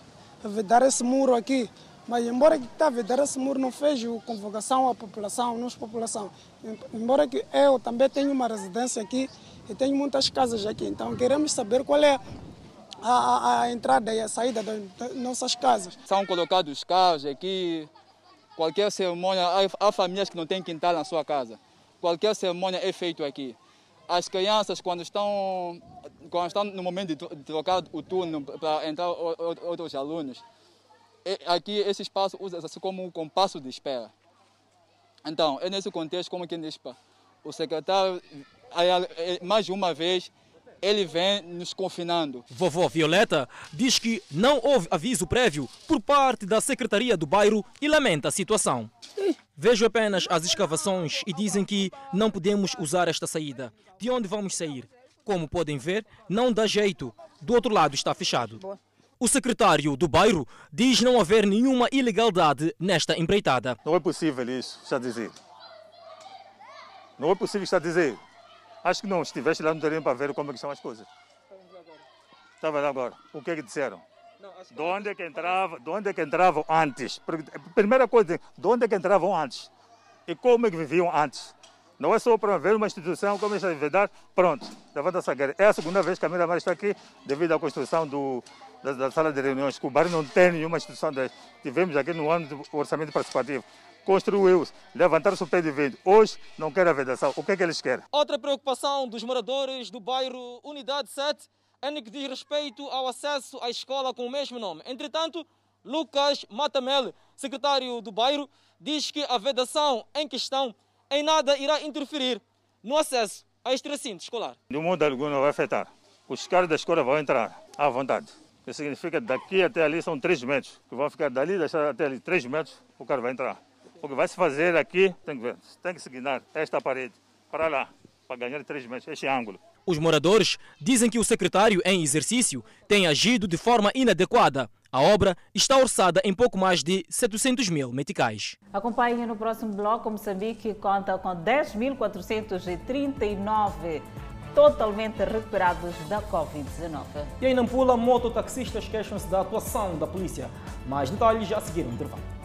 vedar esse muro aqui. Mas embora que está vedar esse muro, não fez convocação à população, nossa população. Embora que eu também tenho uma residência aqui e tenho muitas casas aqui. Então queremos saber qual é a, a, entrada e a saída das, das nossas casas. São colocados carros aqui, qualquer cerimônia, há, há famílias que não têm quintal na sua casa. Qualquer cerimônia é feito aqui as crianças, quando estão, quando estão no momento de trocar o turno para entrar outros alunos, aqui esse espaço usa-se como um compasso de espera. Então, é nesse contexto, como diz, o secretário, mais de uma vez, ele vem nos confinando. Vovó Violeta diz que não houve aviso prévio por parte da Secretaria do Bairro e lamenta a situação. Vejo apenas as escavações e dizem que não podemos usar esta saída. De onde vamos sair? Como podem ver, não dá jeito. Do outro lado está fechado. O secretário do bairro diz não haver nenhuma ilegalidade nesta empreitada. Não é possível isso, está a dizer. Não é possível está a dizer. Acho que não, se estivesse lá no terreno para ver como é que são as coisas. Estava lá agora. O que é que disseram? De onde é que entrava, de onde é que entravam antes? Primeira coisa, de onde é que entravam antes? E como é que viviam antes? Não é só para ver uma instituição como esta verdade, pronto, levanta-se a guerra. É a segunda vez que a Miramar está aqui devido à construção do, da, da, sala de reuniões. O Bairro não tem nenhuma instituição dessa. Tivemos aqui no ano do orçamento participativo. Construiu-se, levantaram-se o pé de vento. Hoje não quer a vedação. O que é que eles querem? Outra preocupação dos moradores do bairro Unidade 7 é no que diz respeito ao acesso à escola com o mesmo nome. Entretanto, Lucas Matamel, secretário do bairro, diz que a vedação em questão em nada irá interferir no acesso a este recinto escolar. De modo algum não vai afetar. Os caras da escola vão entrar à vontade. Isso significa que daqui até ali são 3 metros. Que vão ficar dali até ali 3 metros, o cara vai entrar. O que vai se fazer aqui, tem que ver, tem que seguir esta parede para lá, para ganhar 3 metros, este ângulo. Os moradores dizem que o secretário em exercício tem agido de forma inadequada. A obra está orçada em pouco mais de 700 mil meticais. Acompanhe no próximo bloco. Moçambique conta com 10.439 totalmente recuperados da Covid-19. E em Nampula, mototaxistas queixam-se da atuação da polícia. Mais detalhes já a seguir o intervalo.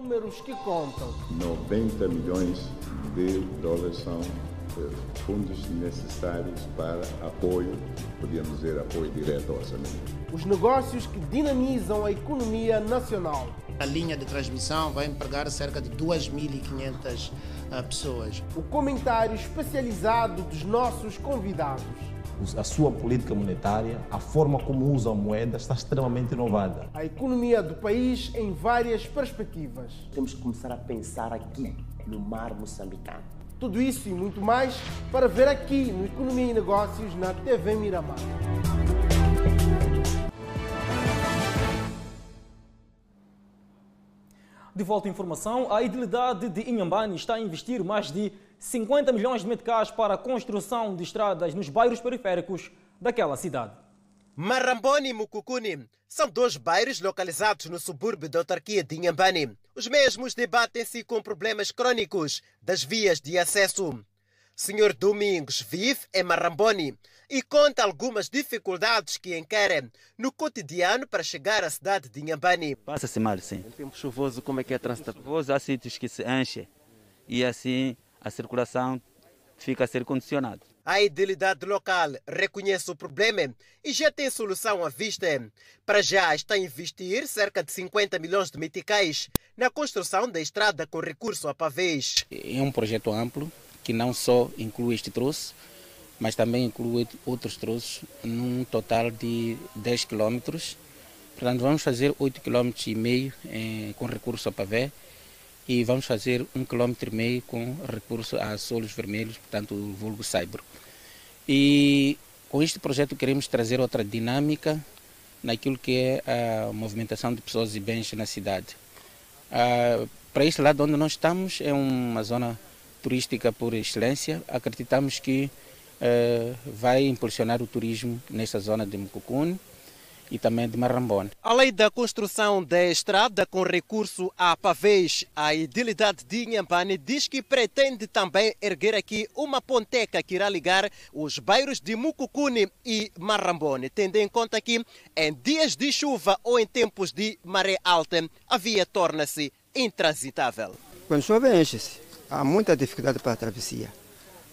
Números que contam. 90 milhões de dólares são fundos necessários para apoio, podíamos dizer apoio direto ao orçamento. Os negócios que dinamizam a economia nacional. A linha de transmissão vai empregar cerca de 2.500 pessoas. O comentário especializado dos nossos convidados. A sua política monetária, a forma como usa a moeda está extremamente inovada. A economia do país em várias perspectivas. Temos que começar a pensar aqui, no mar moçambicano. Tudo isso e muito mais para ver aqui no Economia e Negócios na TV Miramar. De volta à informação, a idilidade de Inhambane está a investir mais de 50 milhões de meticais para a construção de estradas nos bairros periféricos daquela cidade. Maramboni e Mucucuni são dois bairros localizados no subúrbio da autarquia de Inhambane. Os mesmos debatem-se com problemas crônicos das vias de acesso. Senhor Domingos vive em Maramboni e conta algumas dificuldades que encara no cotidiano para chegar à cidade de Inhambane. Passa-se mal, sim. Em tempo chuvoso, como é que é trânsito? Chuvoso, há sítios que se enchem e assim a circulação fica a ser condicionada. A idilidade local reconhece o problema e já tem solução à vista. Para já está a investir cerca de 50 milhões de meticais na construção da estrada com recurso a pavês. É um projeto amplo que não só inclui este troço, mas também inclui outros troços, num total de 10 quilômetros. Portanto, vamos fazer 8 km e meio eh, com recurso a pavê e vamos fazer um quilômetro e meio com recurso a solos vermelhos, portanto o vulgo saibro. E com este projeto queremos trazer outra dinâmica naquilo que é a movimentação de pessoas e bens na cidade. Ah, para este lado onde nós estamos é uma zona turística por excelência. Acreditamos que ah, vai impulsionar o turismo nesta zona de Mucucune e também de Marrambone. Além da construção da estrada com recurso a pavês, a idilidade de Inhambane diz que pretende também erguer aqui uma ponteca que irá ligar os bairros de Mucucune e Marrambone, tendo em conta que em dias de chuva ou em tempos de maré alta, a via torna-se intransitável. Quando chove, enche-se. Há muita dificuldade para a travessia.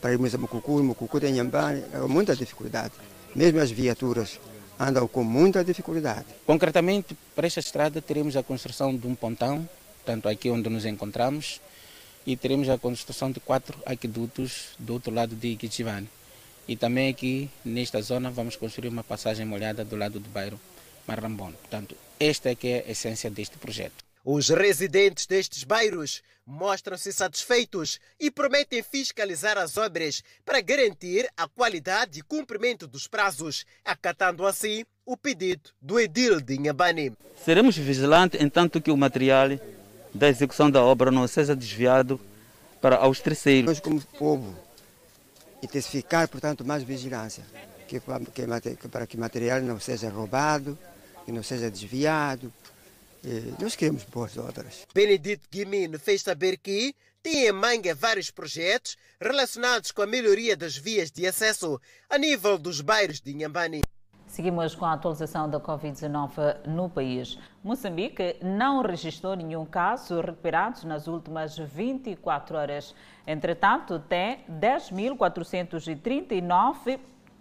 Para irmos a Mucucune, Mucucune e Inhambane, há muita dificuldade. Mesmo as viaturas andam com muita dificuldade. Concretamente, para esta estrada teremos a construção de um pontão, tanto aqui onde nos encontramos, e teremos a construção de quatro aquedutos do outro lado de Iquichivane. E também aqui, nesta zona, vamos construir uma passagem molhada do lado do bairro Marrambone. Portanto, esta é que é a essência deste projeto. Os residentes destes bairros mostram-se satisfeitos e prometem fiscalizar as obras para garantir a qualidade e cumprimento dos prazos, acatando assim o pedido do edil de Inhambane. Seremos vigilantes entanto que o material da execução da obra não seja desviado para aos terceiros. Nós, como povo, intensificar, portanto, mais vigilância, que, que, para que o material não seja roubado, que não seja desviado. E nós queremos boas obras. Benedito Guimino fez saber que tem em manga vários projetos relacionados com a melhoria das vias de acesso a nível dos bairros de Inhambane. Seguimos com a atualização da Covid-19 no país. Moçambique não registrou nenhum caso recuperado nas últimas 24 horas. Entretanto, tem 10.439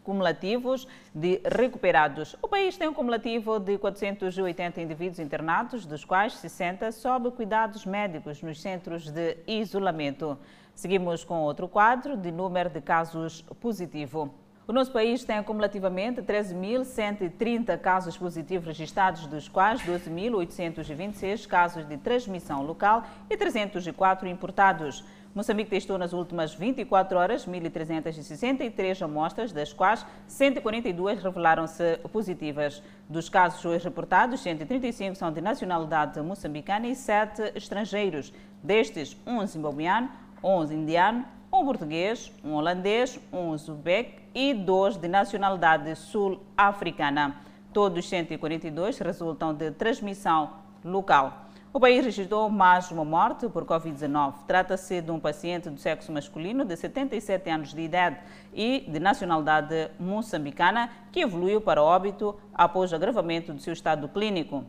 cumulativos de recuperados. O país tem um cumulativo de 480 indivíduos internados, dos quais 60 sob cuidados médicos nos centros de isolamento. Seguimos com outro quadro de número de casos positivo. O nosso país tem acumulativamente 13.130 casos positivos registrados, dos quais 12.826 casos de transmissão local e 304 importados. Moçambique testou nas últimas 24 horas 1.363 amostras, das quais 142 revelaram-se positivas. Dos casos hoje reportados, 135 são de nacionalidade moçambicana e 7 estrangeiros. Destes, um zimbabuiano, 11 indiano, um português, um holandês, um uzbek e dois de nacionalidade sul-africana. Todos 142 resultam de transmissão local. O país registrou mais uma morte por Covid-19. Trata-se de um paciente do sexo masculino de 77 anos de idade e de nacionalidade moçambicana que evoluiu para óbito após agravamento do seu estado clínico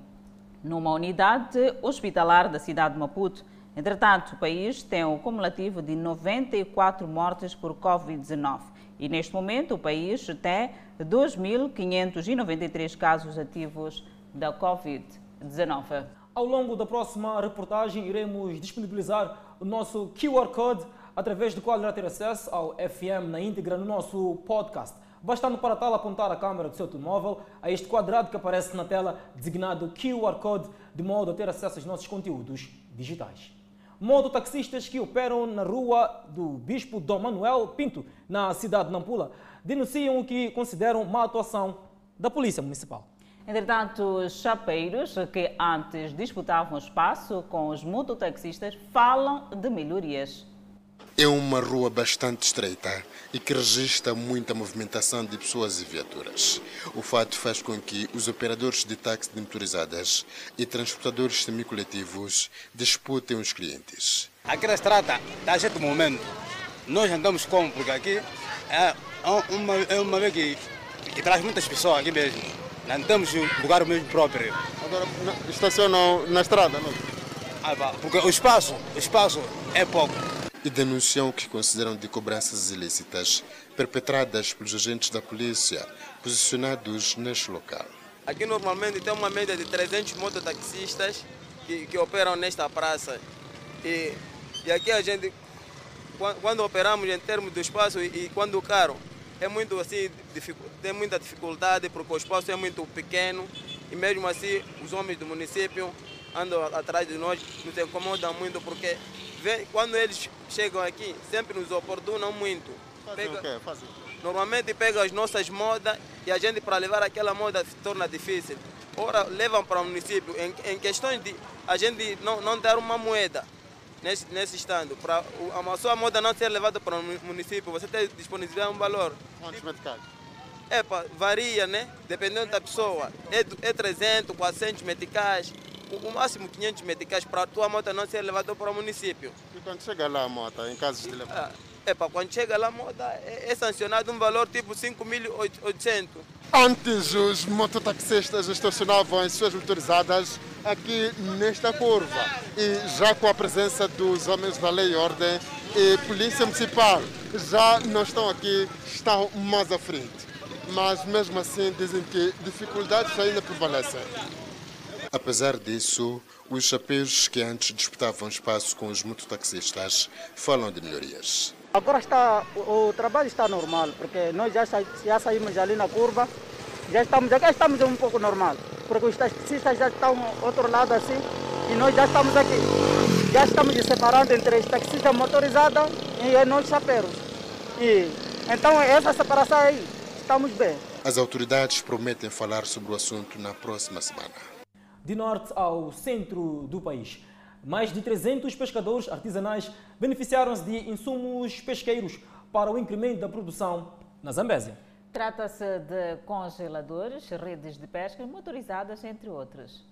numa unidade hospitalar da cidade de Maputo. Entretanto, o país tem um cumulativo de 94 mortes por Covid-19 e neste momento o país tem 2.593 casos ativos da Covid-19. Ao longo da próxima reportagem, iremos disponibilizar o nosso QR Code através do qual irá ter acesso ao FM na íntegra no nosso podcast. Bastando para tal apontar a câmera do seu telemóvel a este quadrado que aparece na tela designado QR Code, de modo a ter acesso aos nossos conteúdos digitais. Mototaxistas que operam na rua do Bispo Dom Manuel Pinto, na cidade de Nampula, denunciam o que consideram má atuação da Polícia Municipal. Entretanto, os chapeiros, que antes disputavam espaço com os mototaxistas, falam de melhorias. É uma rua bastante estreita e que registra muita movimentação de pessoas e viaturas. O fato faz com que os operadores de táxi de motorizadas e transportadores semicoletivos disputem os clientes. Aqui na estrada, está certo momento, nós andamos como? Porque aqui é uma, é uma vez que, que traz muitas pessoas aqui mesmo. Não temos lugar mesmo próprio. Agora estacionam na estrada, não? Ah, porque o espaço, o espaço é pouco e denunciam o que consideram de cobranças ilícitas perpetradas pelos agentes da polícia posicionados neste local. Aqui normalmente tem uma média de 300 mototaxistas que, que operam nesta praça. E, e aqui a gente, quando, quando operamos em termos do espaço e, e quando o carro é muito assim, tem muita dificuldade porque o espaço é muito pequeno e mesmo assim os homens do município andam atrás de nós, nos incomodam muito porque quando eles chegam aqui, sempre nos oportunam muito. Pega, o quê? Fazem o quê? Normalmente pegam as nossas modas e a gente para levar aquela moda se torna difícil. Ora, levam para o município em, em questões de a gente não, não dar uma moeda nesse, nesse estando. Para a sua moda não ser levada para o município, você tem disponibilizar um valor. Quantos meticais? É, varia, né? Dependendo da pessoa. É, é 300, 400 meticais o máximo 500 meticais para a tua moto não ser levada para o município. E quando chega lá a moto, em casos de levar? É, para quando chega lá a moto é, é sancionado um valor tipo 5.800. Antes os mototaxistas estacionavam as suas motorizadas aqui nesta curva e já com a presença dos homens da lei e ordem e polícia municipal já não estão aqui, estão mais à frente. Mas mesmo assim dizem que dificuldades ainda prevalecem. Apesar disso, os chapéus que antes disputavam espaço com os mototaxistas falam de melhorias. Agora está, o, o trabalho está normal, porque nós já, já saímos ali na curva, já estamos, já estamos um pouco normal, porque os taxistas já estão outro lado assim, e nós já estamos aqui. Já estamos separando entre os taxistas motorizados e nós chapeiros. E, então, essa separação aí, estamos bem. As autoridades prometem falar sobre o assunto na próxima semana. De norte ao centro do país, mais de 300 pescadores artesanais beneficiaram-se de insumos pesqueiros para o incremento da produção na Zambésia. Trata-se de congeladores, redes de pesca motorizadas, entre outros.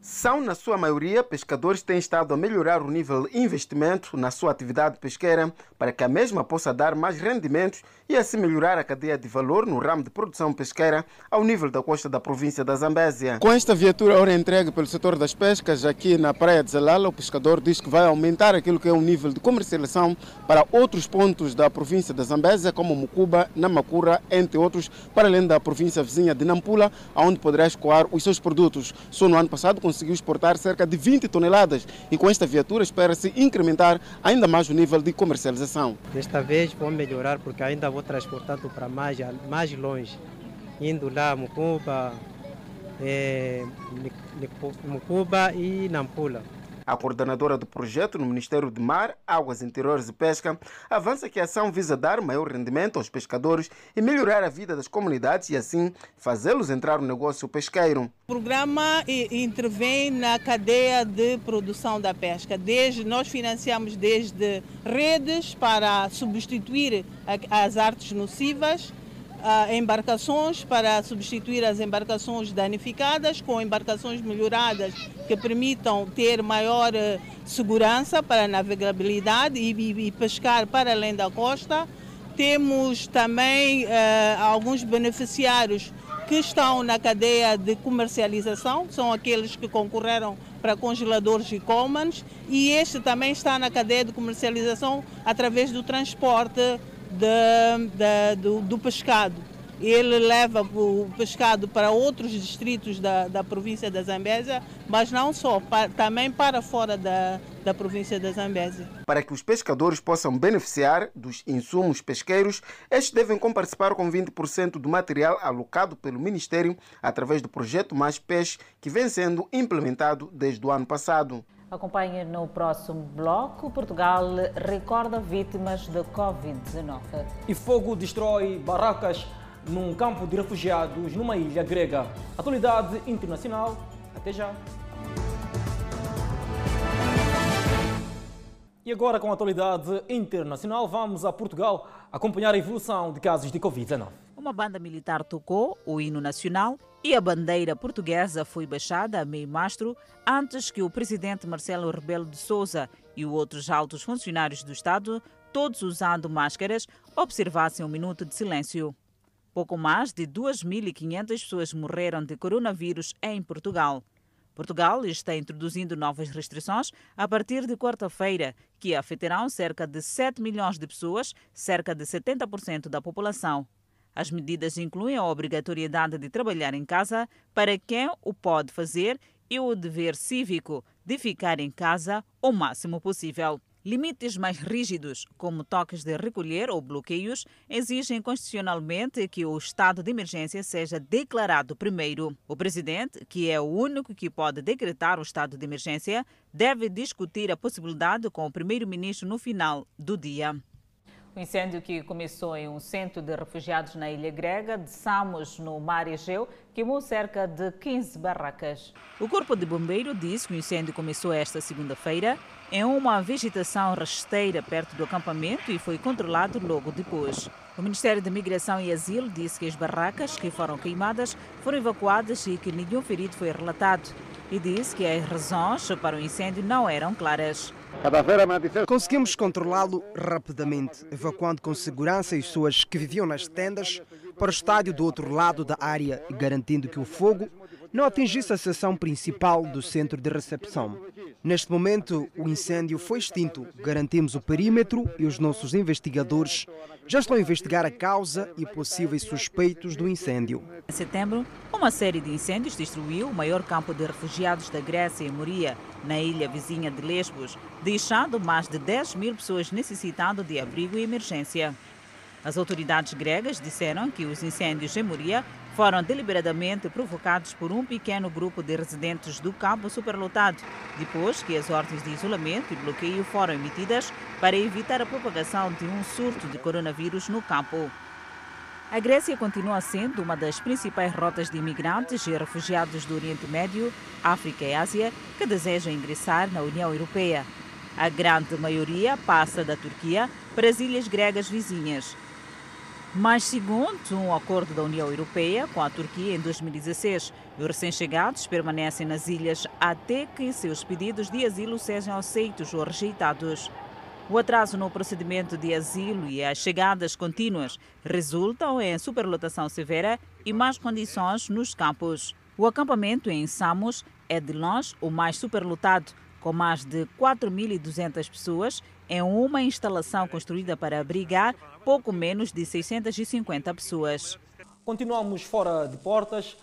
São, na sua maioria, pescadores que têm estado a melhorar o nível de investimento na sua atividade pesqueira para que a mesma possa dar mais rendimentos e assim melhorar a cadeia de valor no ramo de produção pesqueira ao nível da costa da província da Zambésia. Com esta viatura ora entregue pelo setor das pescas aqui na praia de Zelala, o pescador diz que vai aumentar aquilo que é o nível de comercialização para outros pontos da província da Zambésia, como Mucuba, Namakura, entre outros, para além da província vizinha de Nampula, onde poderá escoar os seus produtos. Só no ano passado conseguiu exportar cerca de 20 toneladas e com esta viatura espera-se incrementar ainda mais o nível de comercialização. Desta vez vou melhorar porque ainda vou transportando para mais, mais longe, indo lá Mucuba, é, Mucuba e Nampula. A coordenadora do projeto no Ministério de Mar, Águas Interiores e Pesca avança que a ação visa dar maior rendimento aos pescadores e melhorar a vida das comunidades e assim fazê-los entrar no negócio pesqueiro. O programa intervém na cadeia de produção da pesca. Desde nós financiamos desde redes para substituir as artes nocivas uh, embarcações para substituir as embarcações danificadas com embarcações melhoradas que permitam ter maior uh, segurança para a navegabilidade e, e, e, pescar para além da costa. Temos também uh, alguns beneficiários que estão na cadeia de comercialização, são aqueles que concorreram para congeladores e commons, e este também está na cadeia de comercialização através do transporte de, de, do, do, pescado. Ele leva o pescado para outros distritos da, da província da Zambésia, mas não só, para, também para fora da, da província da Zambésia. Para que os pescadores possam beneficiar dos insumos pesqueiros, estes devem comparticipar com 20% do material alocado pelo Ministério através do projeto Mais Peixe, que vem sendo implementado desde o ano passado. Acompanhe no próximo bloco. Portugal recorda vítimas da Covid-19. E fogo destrói barracas num campo de refugiados numa ilha grega. Atualidade internacional. Até já. E agora, com a atualidade internacional, vamos a Portugal acompanhar a evolução de casos de Covid-19. Uma banda militar tocou o hino nacional e a bandeira portuguesa foi baixada a meio mastro antes que o presidente Marcelo Rebelo de Sousa e outros altos funcionários do Estado, todos usando máscaras, observassem um minuto de silêncio. Pouco mais de 2.500 pessoas morreram de coronavírus em Portugal. Portugal está introduzindo novas restrições a partir de quarta-feira, que afetarão cerca de 7 milhões de pessoas, cerca de 70% da população. As medidas incluem a obrigatoriedade de trabalhar em casa para quem o pode fazer e o dever cívico de ficar em casa o máximo possível. Limites mais rígidos, como toques de recolher ou bloqueios, exigem constitucionalmente que o estado de emergência seja declarado primeiro. O presidente, que é o único que pode decretar o estado de emergência, deve discutir a possibilidade com o primeiro-ministro no final do dia. O incêndio que começou em um centro de refugiados na ilha grega de Samos, no mar Egeu, queimou cerca de 15 barracas. O Corpo de Bombeiro disse que o incêndio começou esta segunda-feira em uma vegetação rasteira perto do acampamento e foi controlado logo depois. O Ministério da Migração e Asilo disse que as barracas que foram queimadas foram evacuadas e que nenhum ferido foi relatado. E disse que as razões para o incêndio não eram claras. Conseguimos controlá-lo rapidamente, evacuando com segurança as pessoas que viviam nas tendas para o estádio do outro lado da área, garantindo que o fogo não atingisse a seção principal do centro de recepção. Neste momento, o incêndio foi extinto. Garantimos o perímetro e os nossos investigadores já estão a investigar a causa e possíveis suspeitos do incêndio. Em setembro, uma série de incêndios destruiu o maior campo de refugiados da Grécia, em Moria, na ilha vizinha de Lesbos, deixando mais de 10 mil pessoas necessitando de abrigo e emergência. As autoridades gregas disseram que os incêndios em Moria foram deliberadamente provocados por um pequeno grupo de residentes do campo superlotado, depois que as ordens de isolamento e bloqueio foram emitidas para evitar a propagação de um surto de coronavírus no campo. A Grécia continua sendo uma das principais rotas de imigrantes e refugiados do Oriente Médio, África e Ásia que desejam ingressar na União Europeia. A grande maioria passa da Turquia para as ilhas gregas vizinhas. Mas, segundo um acordo da União Europeia com a Turquia em 2016, os recém-chegados permanecem nas ilhas até que seus pedidos de asilo sejam aceitos ou rejeitados. O atraso no procedimento de asilo e as chegadas contínuas resultam em superlotação severa e más condições nos campos. O acampamento em Samos é de longe o mais superlotado, com mais de 4.200 pessoas em uma instalação construída para abrigar pouco menos de 650 pessoas. Continuamos fora de portas.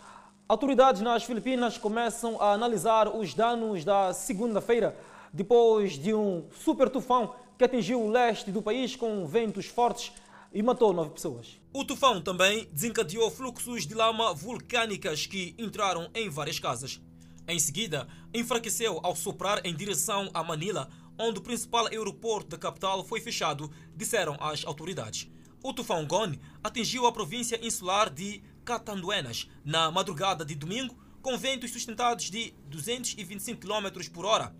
Autoridades nas Filipinas começam a analisar os danos da segunda-feira, depois de um super tufão que atingiu o leste do país com ventos fortes e matou nove pessoas. O tufão também desencadeou fluxos de lama vulcânicas que entraram em várias casas. Em seguida, enfraqueceu ao soprar em direção a Manila, onde o principal aeroporto da capital foi fechado, disseram as autoridades. O tufão Goni atingiu a província insular de Catanduenas na madrugada de domingo, com ventos sustentados de 225 km por hora.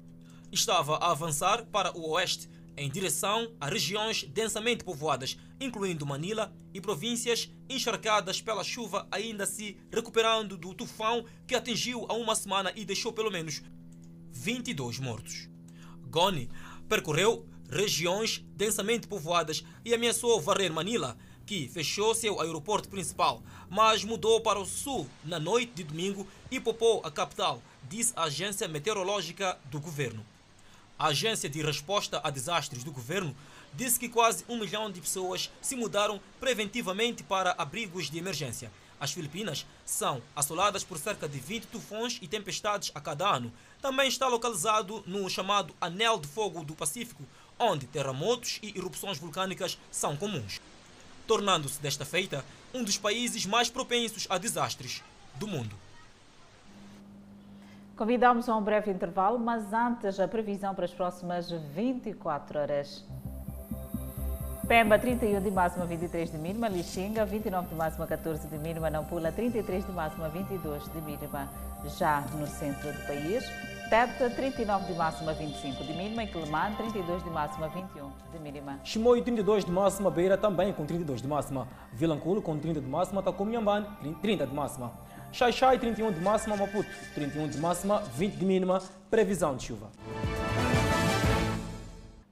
Estava a avançar para o oeste, em direção a regiões densamente povoadas, incluindo Manila e províncias encharcadas pela chuva, ainda se recuperando do tufão que atingiu há uma semana e deixou pelo menos 22 mortos. Goni percorreu regiões densamente povoadas e ameaçou varrer Manila, que fechou seu aeroporto principal, mas mudou para o sul na noite de domingo e poupou a capital, disse a agência meteorológica do governo. A Agência de Resposta a Desastres do governo disse que quase um milhão de pessoas se mudaram preventivamente para abrigos de emergência. As Filipinas são assoladas por cerca de 20 tufões e tempestades a cada ano. Também está localizado no chamado Anel de Fogo do Pacífico, onde terremotos e erupções vulcânicas são comuns, tornando-se desta feita um dos países mais propensos a desastres do mundo. Convidamos a um breve intervalo, mas antes a previsão para as próximas 24 horas. Pemba, 31 de máxima, 23 de mínima. Lixinga, 29 de máxima, 14 de mínima. Nampula, 33 de máxima, 22 de mínima. Já no centro do país, Tete, 39 de máxima, 25 de mínima. E Quelimane, 32 de máxima, 21 de mínima. Chimoio, 32 de máxima. Beira também com 32 de máxima. Vilanculo com 30 de máxima. Tacomiambane, 30 de máxima. Xai-Xai, 31 de máxima, Maputo, 31 de máxima, 20 de mínima, previsão de chuva.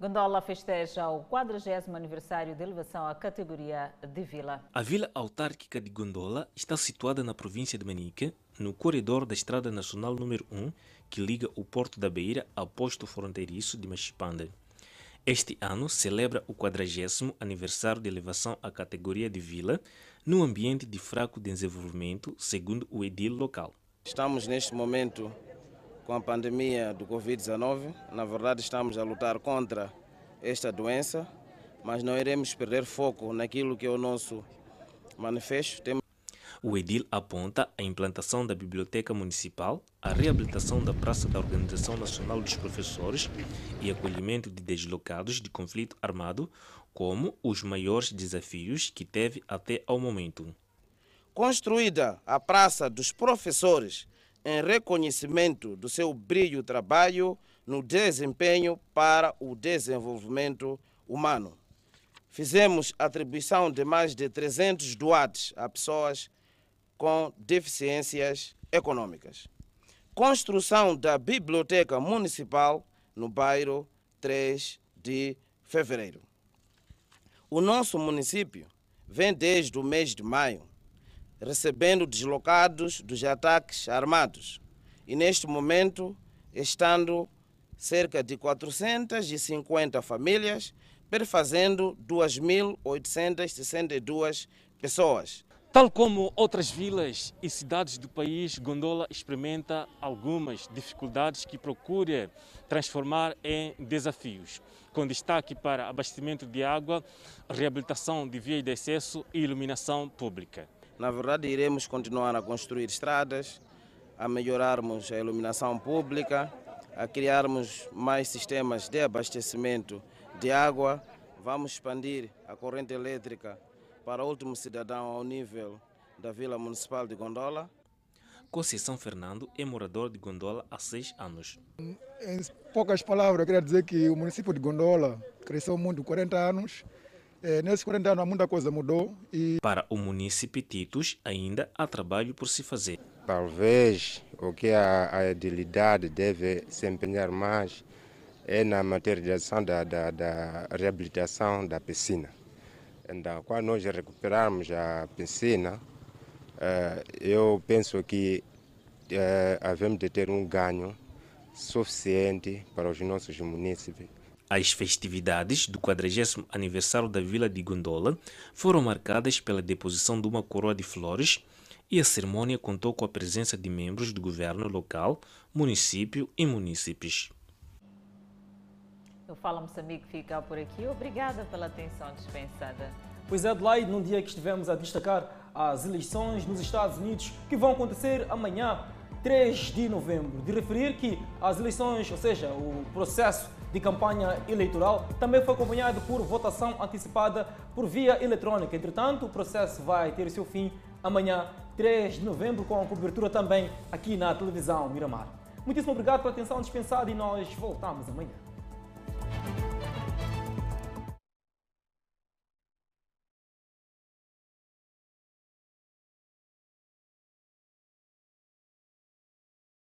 Gondola festeja o 40 aniversário de elevação à categoria de vila. A vila autárquica de Gondola está situada na província de Manique, no corredor da Estrada Nacional número 1, que liga o Porto da Beira ao posto fronteiriço de Machipande. Este ano celebra o 40 aniversário de elevação à categoria de vila, num ambiente de fraco desenvolvimento, segundo o edil local. Estamos neste momento com a pandemia do Covid-19. Na verdade, estamos a lutar contra esta doença, mas não iremos perder foco naquilo que é o nosso manifesto. O edil aponta a implantação da biblioteca municipal, a reabilitação da praça da Organização Nacional dos Professores e acolhimento de deslocados de conflito armado, como os maiores desafios que teve até ao momento. Construída a Praça dos Professores em reconhecimento do seu brilho trabalho no desempenho para o desenvolvimento humano. Fizemos atribuição de mais de 300 doados a pessoas com deficiências econômicas. Construção da Biblioteca Municipal no bairro 3 de Fevereiro. O nosso município vem desde o mês de maio recebendo deslocados dos ataques armados e neste momento estando cerca de 450 famílias perfazendo 2.862 pessoas. Tal como outras vilas e cidades do país, Gondola experimenta algumas dificuldades que procura transformar em desafios com destaque para abastecimento de água, reabilitação de vias de acesso e iluminação pública. Na verdade, iremos continuar a construir estradas, a melhorarmos a iluminação pública, a criarmos mais sistemas de abastecimento de água. Vamos expandir a corrente elétrica para o último cidadão ao nível da Vila Municipal de Gondola. Conceição Fernando é morador de Gondola há seis anos. Em poucas palavras, eu queria dizer que o município de Gondola cresceu muito em 40 anos. É, nesses 40 anos muita coisa mudou. E... Para o município Titus, ainda há trabalho por se fazer. Talvez o que a, a edilidade deve se empenhar mais é na materialização da, da, da reabilitação da piscina. Então, quando nós recuperarmos a piscina, eu penso que havemos de ter um ganho suficiente para os nossos municípios. As festividades do 40 aniversário da Vila de Gondola foram marcadas pela deposição de uma coroa de flores e a cerimônia contou com a presença de membros do governo local, município e munícipes. O Fala Moçambique fica por aqui. Obrigada pela atenção dispensada. Pois é, Adelaide, num dia que estivemos a destacar as eleições nos Estados Unidos que vão acontecer amanhã, 3 de novembro. De referir que as eleições, ou seja, o processo de campanha eleitoral, também foi acompanhado por votação antecipada por via eletrônica. Entretanto, o processo vai ter seu fim amanhã, 3 de novembro, com a cobertura também aqui na televisão Miramar. Muitíssimo obrigado pela atenção dispensada e nós voltamos amanhã.